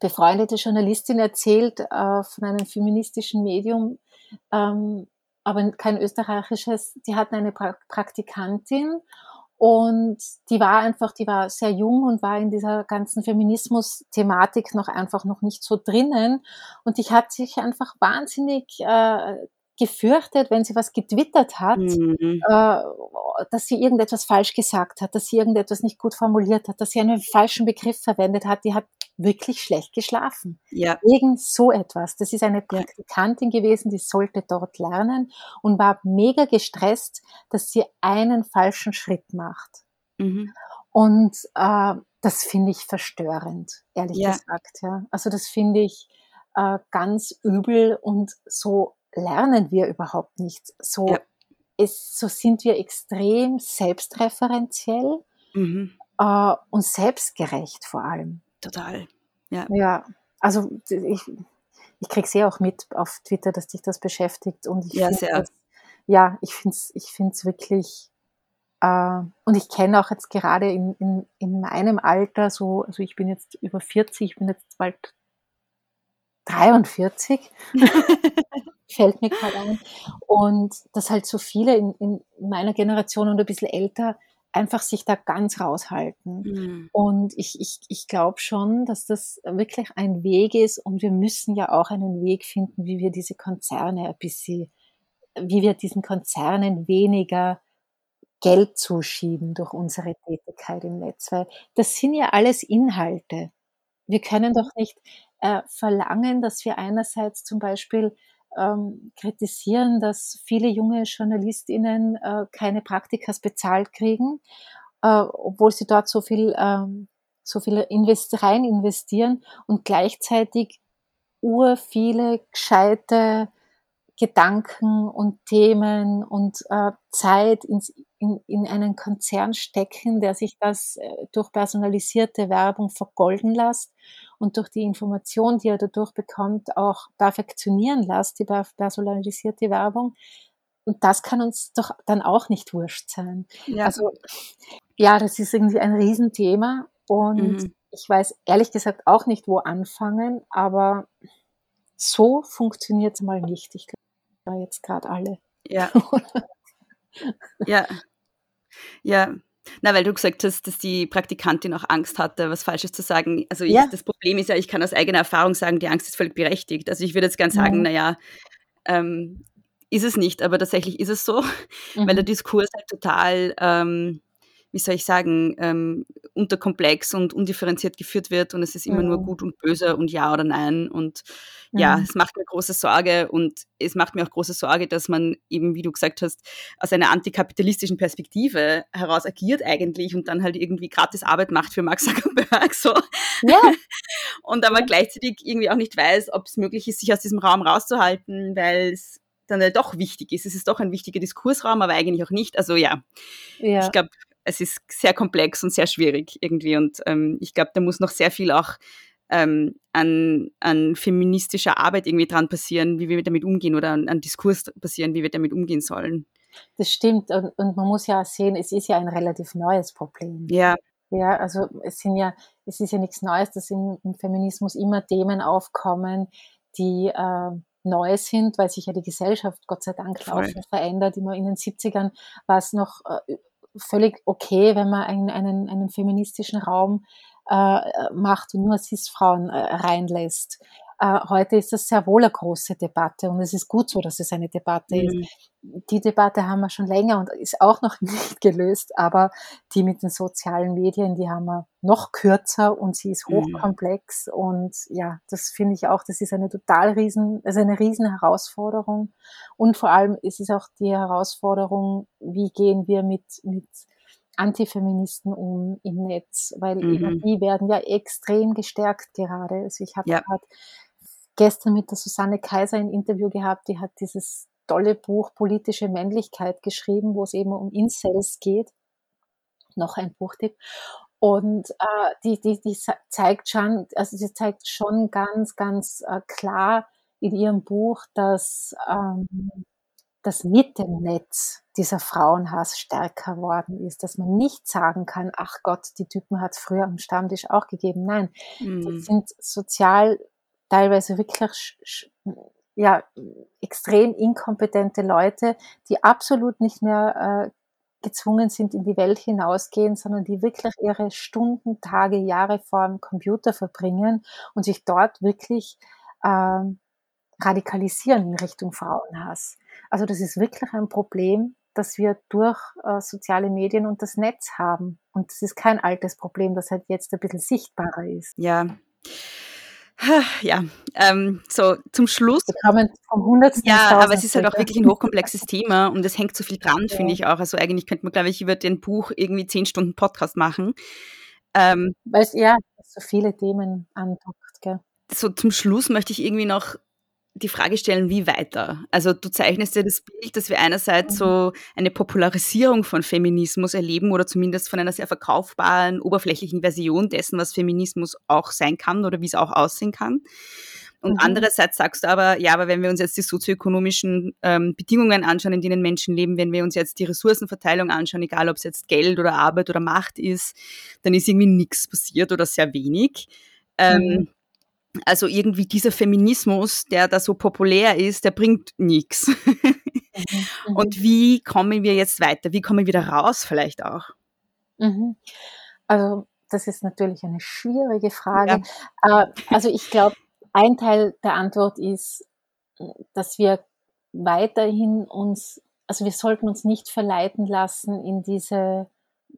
Speaker 8: befreundete Journalistin erzählt äh, von einem feministischen Medium, ähm, aber kein österreichisches. Die hatten eine pra Praktikantin und die war einfach, die war sehr jung und war in dieser ganzen Feminismus-Thematik noch einfach noch nicht so drinnen. Und die hat sich einfach wahnsinnig äh, gefürchtet, wenn sie was getwittert hat, mhm. äh, dass sie irgendetwas falsch gesagt hat, dass sie irgendetwas nicht gut formuliert hat, dass sie einen falschen Begriff verwendet hat. Die hat wirklich schlecht geschlafen.
Speaker 7: Ja.
Speaker 8: Wegen so etwas. Das ist eine Praktikantin gewesen, die sollte dort lernen und war mega gestresst, dass sie einen falschen Schritt macht. Mhm. Und äh, das finde ich verstörend, ehrlich ja. gesagt. Ja. Also das finde ich äh, ganz übel und so lernen wir überhaupt nicht. So, ja. Ist, so sind wir extrem selbstreferenziell mhm. äh, und selbstgerecht vor allem.
Speaker 7: Total. Ja.
Speaker 8: Ja, also ich, ich kriege sehr auch mit auf Twitter, dass dich das beschäftigt. Und ich
Speaker 7: ja, sehr.
Speaker 8: Das, ja, ich finde es ich find's wirklich, äh, und ich kenne auch jetzt gerade in, in, in meinem Alter so, also ich bin jetzt über 40, ich bin jetzt bald 43. [LAUGHS] fällt mir gerade ein. Und dass halt so viele in, in meiner Generation und ein bisschen älter einfach sich da ganz raushalten. Mhm. Und ich, ich, ich glaube schon, dass das wirklich ein Weg ist und wir müssen ja auch einen Weg finden, wie wir diese Konzerne ein bisschen, wie wir diesen Konzernen weniger Geld zuschieben durch unsere Tätigkeit im Netz, weil das sind ja alles Inhalte. Wir können doch nicht äh, verlangen, dass wir einerseits zum Beispiel ähm, kritisieren, dass viele junge JournalistInnen äh, keine Praktikas bezahlt kriegen, äh, obwohl sie dort so viel, ähm, so viel invest rein investieren und gleichzeitig ur viele gescheite Gedanken und Themen und äh, Zeit ins, in, in einen Konzern stecken, der sich das äh, durch personalisierte Werbung vergolden lässt und durch die Information, die er dadurch bekommt, auch perfektionieren lässt, die personalisierte Werbung. Und das kann uns doch dann auch nicht wurscht sein. Ja. Also ja, das ist irgendwie ein Riesenthema und mhm. ich weiß ehrlich gesagt auch nicht, wo anfangen, aber so funktioniert es mal nicht. Ich glaube jetzt gerade alle.
Speaker 7: Ja. [LAUGHS] ja. Ja, na, weil du gesagt hast, dass die Praktikantin auch Angst hatte, was Falsches zu sagen. Also ich, ja. das Problem ist ja, ich kann aus eigener Erfahrung sagen, die Angst ist völlig berechtigt. Also ich würde jetzt gern sagen, mhm. naja, ähm, ist es nicht, aber tatsächlich ist es so, mhm. [LAUGHS] weil der mhm. Diskurs halt total ähm, wie soll ich sagen, ähm, unterkomplex und undifferenziert geführt wird und es ist immer mhm. nur gut und böse und ja oder nein. Und ja, mhm. es macht mir große Sorge und es macht mir auch große Sorge, dass man eben, wie du gesagt hast, aus einer antikapitalistischen Perspektive heraus agiert eigentlich und dann halt irgendwie gratis Arbeit macht für Mark [LAUGHS] Zuckerberg. So. Ja. [LAUGHS] und aber ja. gleichzeitig irgendwie auch nicht weiß, ob es möglich ist, sich aus diesem Raum rauszuhalten, weil es dann halt doch wichtig ist. Es ist doch ein wichtiger Diskursraum, aber eigentlich auch nicht. Also ja, ja. ich glaube, es ist sehr komplex und sehr schwierig irgendwie. Und ähm, ich glaube, da muss noch sehr viel auch ähm, an, an feministischer Arbeit irgendwie dran passieren, wie wir damit umgehen oder an, an Diskurs passieren, wie wir damit umgehen sollen.
Speaker 8: Das stimmt. Und, und man muss ja sehen, es ist ja ein relativ neues Problem.
Speaker 7: Ja.
Speaker 8: Ja, also es sind ja, es ist ja nichts Neues, dass im, im Feminismus immer Themen aufkommen, die äh, neu sind, weil sich ja die Gesellschaft Gott sei Dank laufend verändert. Immer in den 70ern war es noch äh, völlig okay, wenn man einen, einen, einen feministischen Raum äh, macht und nur Cis-Frauen äh, reinlässt. Äh, heute ist das sehr wohl eine große Debatte und es ist gut so, dass es eine Debatte mhm. ist. Die Debatte haben wir schon länger und ist auch noch [LAUGHS] nicht gelöst, aber die mit den sozialen Medien, die haben wir noch kürzer und sie ist mhm. hochkomplex mhm. und ja, das finde ich auch, das ist eine total riesen, also eine riesen Herausforderung und vor allem es ist auch die Herausforderung, wie gehen wir mit, mit Antifeministen um im Netz, weil mhm. die werden ja extrem gestärkt gerade. Also ich habe ja. gerade gestern mit der Susanne Kaiser ein Interview gehabt, die hat dieses tolle Buch Politische Männlichkeit geschrieben, wo es eben um Incels geht. Noch ein Buchtipp. Und äh, die, die, die zeigt schon, also sie zeigt schon ganz, ganz äh, klar in ihrem Buch, dass ähm, das mit dem Netz dieser Frauenhass stärker worden ist, dass man nicht sagen kann, ach Gott, die Typen hat es früher am Stammtisch auch gegeben. Nein, mhm. die sind sozial teilweise wirklich ja, extrem inkompetente Leute, die absolut nicht mehr äh, gezwungen sind, in die Welt hinausgehen, sondern die wirklich ihre Stunden, Tage, Jahre vor dem Computer verbringen und sich dort wirklich äh, radikalisieren in Richtung Frauenhass. Also das ist wirklich ein Problem, das wir durch äh, soziale Medien und das Netz haben. Und das ist kein altes Problem, das halt jetzt ein bisschen sichtbarer ist.
Speaker 7: Ja. [SIGHS] Ja, ähm, so zum Schluss.
Speaker 8: Wir kommen vom Hundertsten.
Speaker 7: Ja, aber es ist halt auch wirklich ein hochkomplexes Thema und es hängt so viel dran, ja. finde ich auch. Also eigentlich könnte man, glaube ich, über den Buch irgendwie zehn Stunden Podcast machen.
Speaker 8: Ähm, Weil es ja so viele Themen andockt, gell?
Speaker 7: So zum Schluss möchte ich irgendwie noch die Frage stellen, wie weiter? Also du zeichnest ja das Bild, dass wir einerseits mhm. so eine Popularisierung von Feminismus erleben oder zumindest von einer sehr verkaufbaren, oberflächlichen Version dessen, was Feminismus auch sein kann oder wie es auch aussehen kann. Und mhm. andererseits sagst du aber, ja, aber wenn wir uns jetzt die sozioökonomischen ähm, Bedingungen anschauen, in denen Menschen leben, wenn wir uns jetzt die Ressourcenverteilung anschauen, egal ob es jetzt Geld oder Arbeit oder Macht ist, dann ist irgendwie nichts passiert oder sehr wenig. Ähm, mhm. Also irgendwie dieser Feminismus, der da so populär ist, der bringt nichts. Mhm, [LAUGHS] Und mhm. wie kommen wir jetzt weiter? Wie kommen wir da raus vielleicht auch?
Speaker 8: Mhm. Also das ist natürlich eine schwierige Frage. Ja. Äh, also ich glaube, ein Teil der Antwort ist, dass wir weiterhin uns, also wir sollten uns nicht verleiten lassen in diese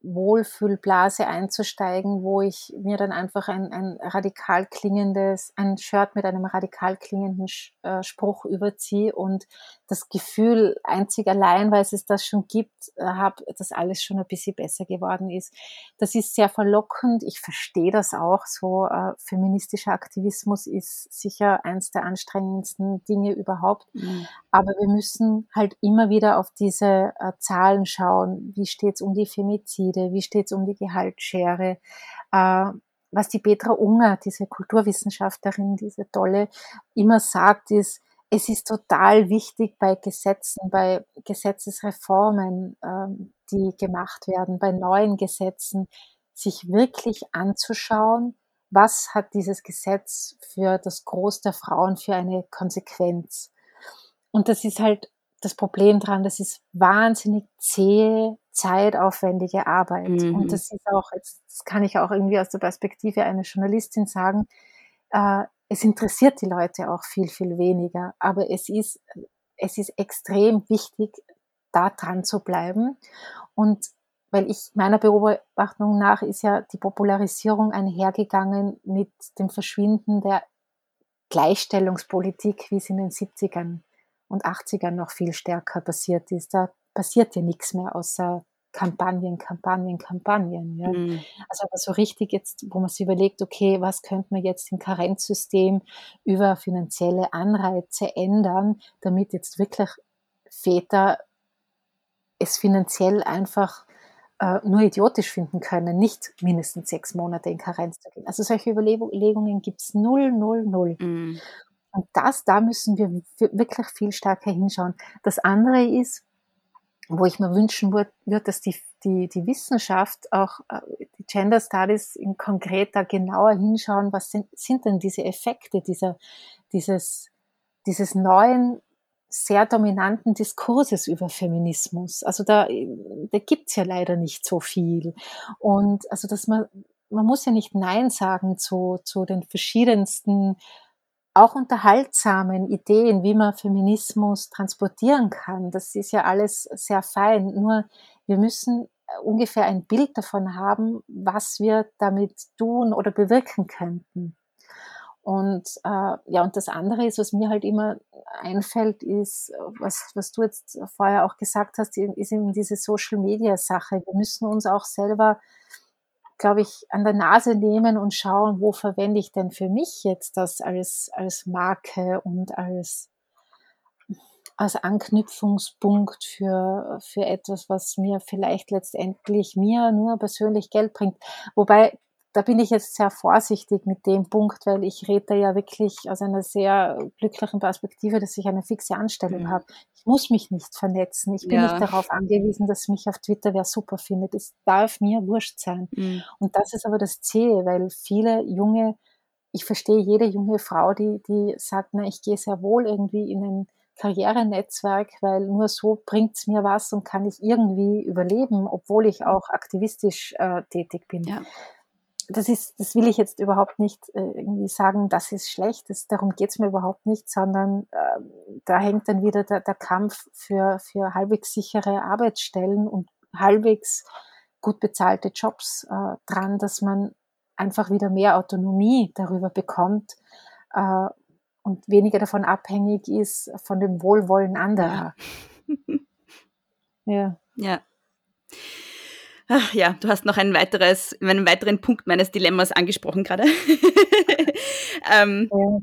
Speaker 8: Wohlfühlblase einzusteigen, wo ich mir dann einfach ein, ein radikal klingendes, ein Shirt mit einem radikal klingenden äh, Spruch überziehe und das Gefühl einzig allein, weil es das schon gibt, äh, habe, dass alles schon ein bisschen besser geworden ist. Das ist sehr verlockend. Ich verstehe das auch. So äh, feministischer Aktivismus ist sicher eins der anstrengendsten Dinge überhaupt. Mhm. Aber wir müssen halt immer wieder auf diese äh, Zahlen schauen. Wie steht es um die Femizide? Wie steht es um die Gehaltsschere? Äh, was die Petra Unger, diese Kulturwissenschaftlerin, diese tolle, immer sagt, ist, es ist total wichtig bei Gesetzen, bei Gesetzesreformen, ähm, die gemacht werden, bei neuen Gesetzen, sich wirklich anzuschauen, was hat dieses Gesetz für das Groß der Frauen für eine Konsequenz. Und das ist halt das Problem dran, das ist wahnsinnig zähe, zeitaufwendige Arbeit. Mhm. Und das ist auch, jetzt das kann ich auch irgendwie aus der Perspektive einer Journalistin sagen, äh, es interessiert die Leute auch viel, viel weniger. Aber es ist, es ist extrem wichtig, da dran zu bleiben. Und weil ich meiner Beobachtung nach ist ja die Popularisierung einhergegangen mit dem Verschwinden der Gleichstellungspolitik, wie es in den 70ern und 80ern noch viel stärker passiert ist. Da passiert ja nichts mehr außer Kampagnen, Kampagnen, Kampagnen. Ja. Mhm. Also aber so richtig jetzt, wo man sich überlegt, okay, was könnte man jetzt im Karenzsystem über finanzielle Anreize ändern, damit jetzt wirklich Väter es finanziell einfach äh, nur idiotisch finden können, nicht mindestens sechs Monate in Karenz zu gehen. Also solche Überlegungen gibt es null, null, null. Mhm. Und das, da müssen wir wirklich viel stärker hinschauen. Das andere ist, wo ich mir wünschen würde, dass die, die, die Wissenschaft auch äh, die Gender Studies in konkret da genauer hinschauen, was sind, sind denn diese Effekte dieser, dieses, dieses neuen, sehr dominanten Diskurses über Feminismus. Also da, da gibt's ja leider nicht so viel. Und also dass man, man muss ja nicht Nein sagen zu, zu den verschiedensten auch unterhaltsamen Ideen, wie man Feminismus transportieren kann. Das ist ja alles sehr fein. Nur wir müssen äh, ungefähr ein Bild davon haben, was wir damit tun oder bewirken könnten. Und äh, ja, und das andere ist, was mir halt immer einfällt, ist, was, was du jetzt vorher auch gesagt hast, ist eben diese Social Media Sache. Wir müssen uns auch selber glaube ich, an der Nase nehmen und schauen, wo verwende ich denn für mich jetzt das als, als Marke und als, als Anknüpfungspunkt für, für etwas, was mir vielleicht letztendlich mir nur persönlich Geld bringt. Wobei da bin ich jetzt sehr vorsichtig mit dem Punkt, weil ich rede ja wirklich aus einer sehr glücklichen Perspektive, dass ich eine fixe Anstellung mhm. habe. Ich muss mich nicht vernetzen. Ich bin ja. nicht darauf angewiesen, dass mich auf Twitter wer super findet. Es darf mir wurscht sein. Mhm. Und das ist aber das Zähe, weil viele junge, ich verstehe jede junge Frau, die, die sagt, na, ich gehe sehr wohl irgendwie in ein Karrierenetzwerk, weil nur so bringt es mir was und kann ich irgendwie überleben, obwohl ich auch aktivistisch äh, tätig bin. Ja das ist, das will ich jetzt überhaupt nicht äh, irgendwie sagen, das ist schlecht, das, darum geht's mir überhaupt nicht, sondern äh, da hängt dann wieder der, der Kampf für, für halbwegs sichere Arbeitsstellen und halbwegs gut bezahlte Jobs äh, dran, dass man einfach wieder mehr Autonomie darüber bekommt äh, und weniger davon abhängig ist von dem Wohlwollen anderer. [LAUGHS]
Speaker 7: Ja. ja. Ja. Ach, ja, du hast noch ein weiteres, einen weiteren Punkt meines Dilemmas angesprochen gerade. [LAUGHS] ähm, ja,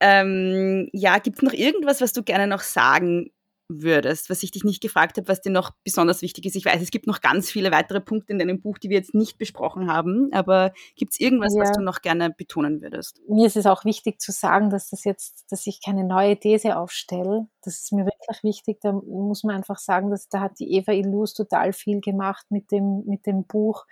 Speaker 7: ähm, ja gibt es noch irgendwas, was du gerne noch sagen würdest, was ich dich nicht gefragt habe, was dir noch besonders wichtig ist. Ich weiß, es gibt noch ganz viele weitere Punkte in deinem Buch, die wir jetzt nicht besprochen haben, aber gibt es irgendwas, ja. was du noch gerne betonen würdest?
Speaker 8: Mir ist es auch wichtig zu sagen, dass das jetzt, dass ich keine neue These aufstelle. Das ist mir wirklich wichtig. Da muss man einfach sagen, dass da hat die Eva Illus total viel gemacht mit dem, mit dem Buch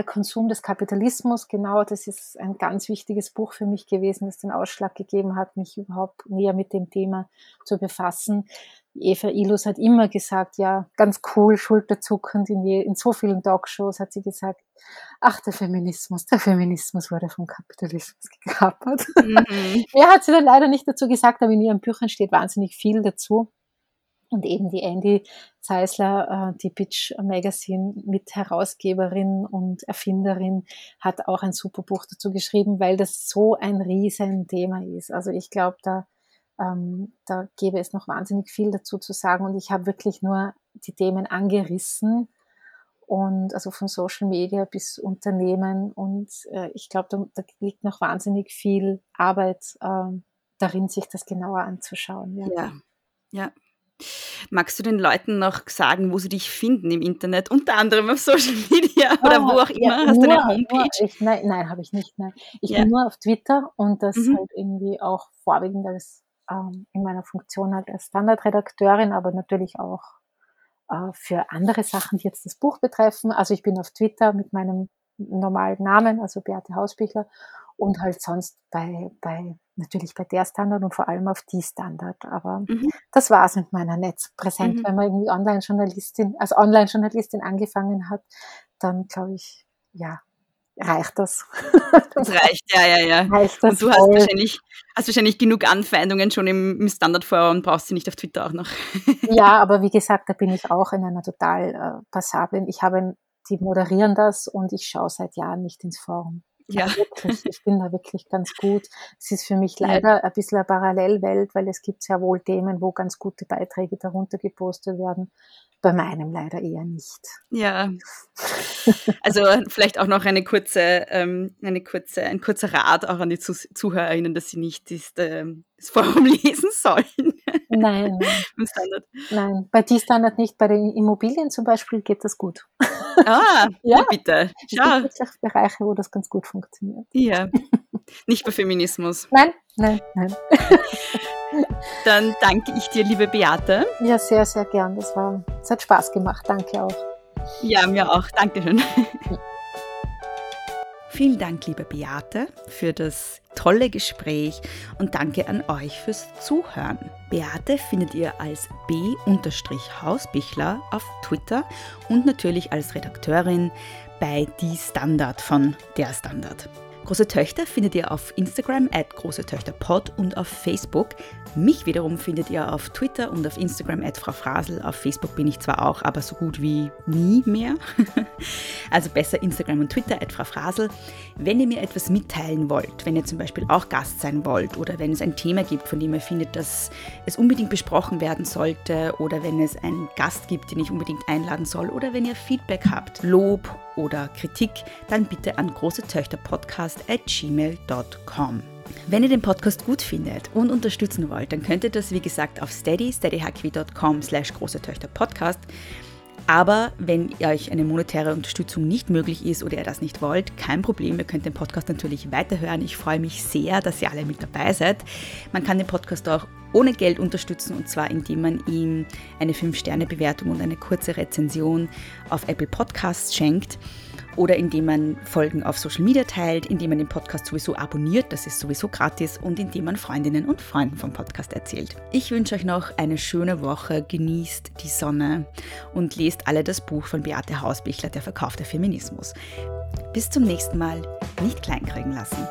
Speaker 8: der Konsum des Kapitalismus, genau, das ist ein ganz wichtiges Buch für mich gewesen, das den Ausschlag gegeben hat, mich überhaupt näher mit dem Thema zu befassen. Eva Ilus hat immer gesagt, ja, ganz cool, schulterzuckend in, je, in so vielen Talkshows hat sie gesagt, ach, der Feminismus, der Feminismus wurde vom Kapitalismus gekapert. Mhm. [LAUGHS] Mehr hat sie dann leider nicht dazu gesagt, aber in ihren Büchern steht wahnsinnig viel dazu. Und eben die Andy Zeisler, äh, die Bitch Magazine mit Herausgeberin und Erfinderin, hat auch ein super Buch dazu geschrieben, weil das so ein riesen Thema ist. Also ich glaube, da, ähm, da gäbe es noch wahnsinnig viel dazu zu sagen. Und ich habe wirklich nur die Themen angerissen. Und also von Social Media bis Unternehmen. Und äh, ich glaube, da, da, liegt noch wahnsinnig viel Arbeit äh, darin, sich das genauer anzuschauen.
Speaker 5: Ja, ja. ja. Magst du den Leuten noch sagen, wo sie dich finden im Internet, unter anderem auf Social Media [LAUGHS] oder oh, wo auch immer? Ja, Hast nur, du eine Homepage?
Speaker 8: Ich, nein, nein habe ich nicht. Nein. Ich ja. bin nur auf Twitter und das mhm. halt irgendwie auch vorwiegend als ähm, in meiner Funktion halt als Standardredakteurin, aber natürlich auch äh, für andere Sachen, die jetzt das Buch betreffen. Also ich bin auf Twitter mit meinem normalen Namen, also Beate Hausbichler und halt sonst bei, bei natürlich bei der Standard und vor allem auf die Standard. Aber mhm. das war es mit meiner Netzpräsenz. Mhm. Wenn man irgendwie Online-Journalistin, als Online-Journalistin angefangen hat, dann glaube ich, ja, reicht das. [LAUGHS]
Speaker 5: Das reicht, ja, ja, ja. Reicht das und du hast wahrscheinlich, hast wahrscheinlich genug Anfeindungen schon im, im Standardforum und brauchst sie nicht auf Twitter auch noch. [LAUGHS]
Speaker 8: Ja, aber wie gesagt, da bin ich auch in einer total äh, passablen. Ich habe, die moderieren das und ich schaue seit Jahren nicht ins Forum. Ja. Wirklich, ich bin da wirklich ganz gut. Es ist für mich leider ein bisschen eine Parallelwelt, weil es gibt sehr wohl Themen, wo ganz gute Beiträge darunter gepostet werden. Bei meinem leider eher nicht.
Speaker 5: Ja. [LAUGHS] Also vielleicht auch noch eine kurze, ähm, eine kurze, ein kurzer Rat auch an die Zuhörerinnen, dass sie nicht das, ähm, das Forum [LAUGHS] lesen sollen.
Speaker 8: Nein. Nein, bei die Standard nicht. Bei den Immobilien zum Beispiel geht das gut.
Speaker 5: Ah, [LAUGHS] ja, bitte.
Speaker 8: Schau. Es gibt Bereiche, wo das ganz gut funktioniert.
Speaker 5: Ja. Nicht bei Feminismus.
Speaker 8: Nein, nein, nein. [LAUGHS]
Speaker 5: Dann danke ich dir, liebe Beate.
Speaker 8: Ja, sehr, sehr gern. Das war, es hat Spaß gemacht. Danke auch.
Speaker 5: Ja, mir auch. Dankeschön. Vielen Dank, liebe Beate, für das tolle Gespräch und danke an euch fürs Zuhören. Beate findet ihr als b-hausbichler auf Twitter und natürlich als Redakteurin bei Die Standard von Der Standard. Große Töchter findet ihr auf Instagram at große Töchter Pod und auf Facebook. Mich wiederum findet ihr auf Twitter und auf Instagram at Frau Frasel. Auf Facebook bin ich zwar auch, aber so gut wie nie mehr. [LAUGHS] also besser Instagram und Twitter at Frau Frasel. Wenn ihr mir etwas mitteilen wollt, wenn ihr zum Beispiel auch Gast sein wollt oder wenn es ein Thema gibt, von dem ihr findet, dass es unbedingt besprochen werden sollte oder wenn es einen Gast gibt, den ich unbedingt einladen soll oder wenn ihr Feedback habt, Lob oder Kritik, dann bitte an große Töchter Podcast at gmail.com. Wenn ihr den Podcast gut findet und unterstützen wollt, dann könnt ihr das wie gesagt auf steady, steadyhq.com slash große Töchter Podcast. Aber wenn euch eine monetäre Unterstützung nicht möglich ist oder ihr das nicht wollt, kein Problem, ihr könnt den Podcast natürlich weiterhören. Ich freue mich sehr, dass ihr alle mit dabei seid. Man kann den Podcast auch ohne Geld unterstützen und zwar indem man ihm eine 5-Sterne-Bewertung und eine kurze Rezension auf Apple Podcasts schenkt oder indem man Folgen auf Social Media teilt, indem man den Podcast sowieso abonniert, das ist sowieso gratis und indem man Freundinnen und Freunden vom Podcast erzählt. Ich wünsche euch noch eine schöne Woche, genießt die Sonne und lest alle das Buch von Beate Hausbichler, Der verkaufte Feminismus. Bis zum nächsten Mal, nicht kleinkriegen lassen.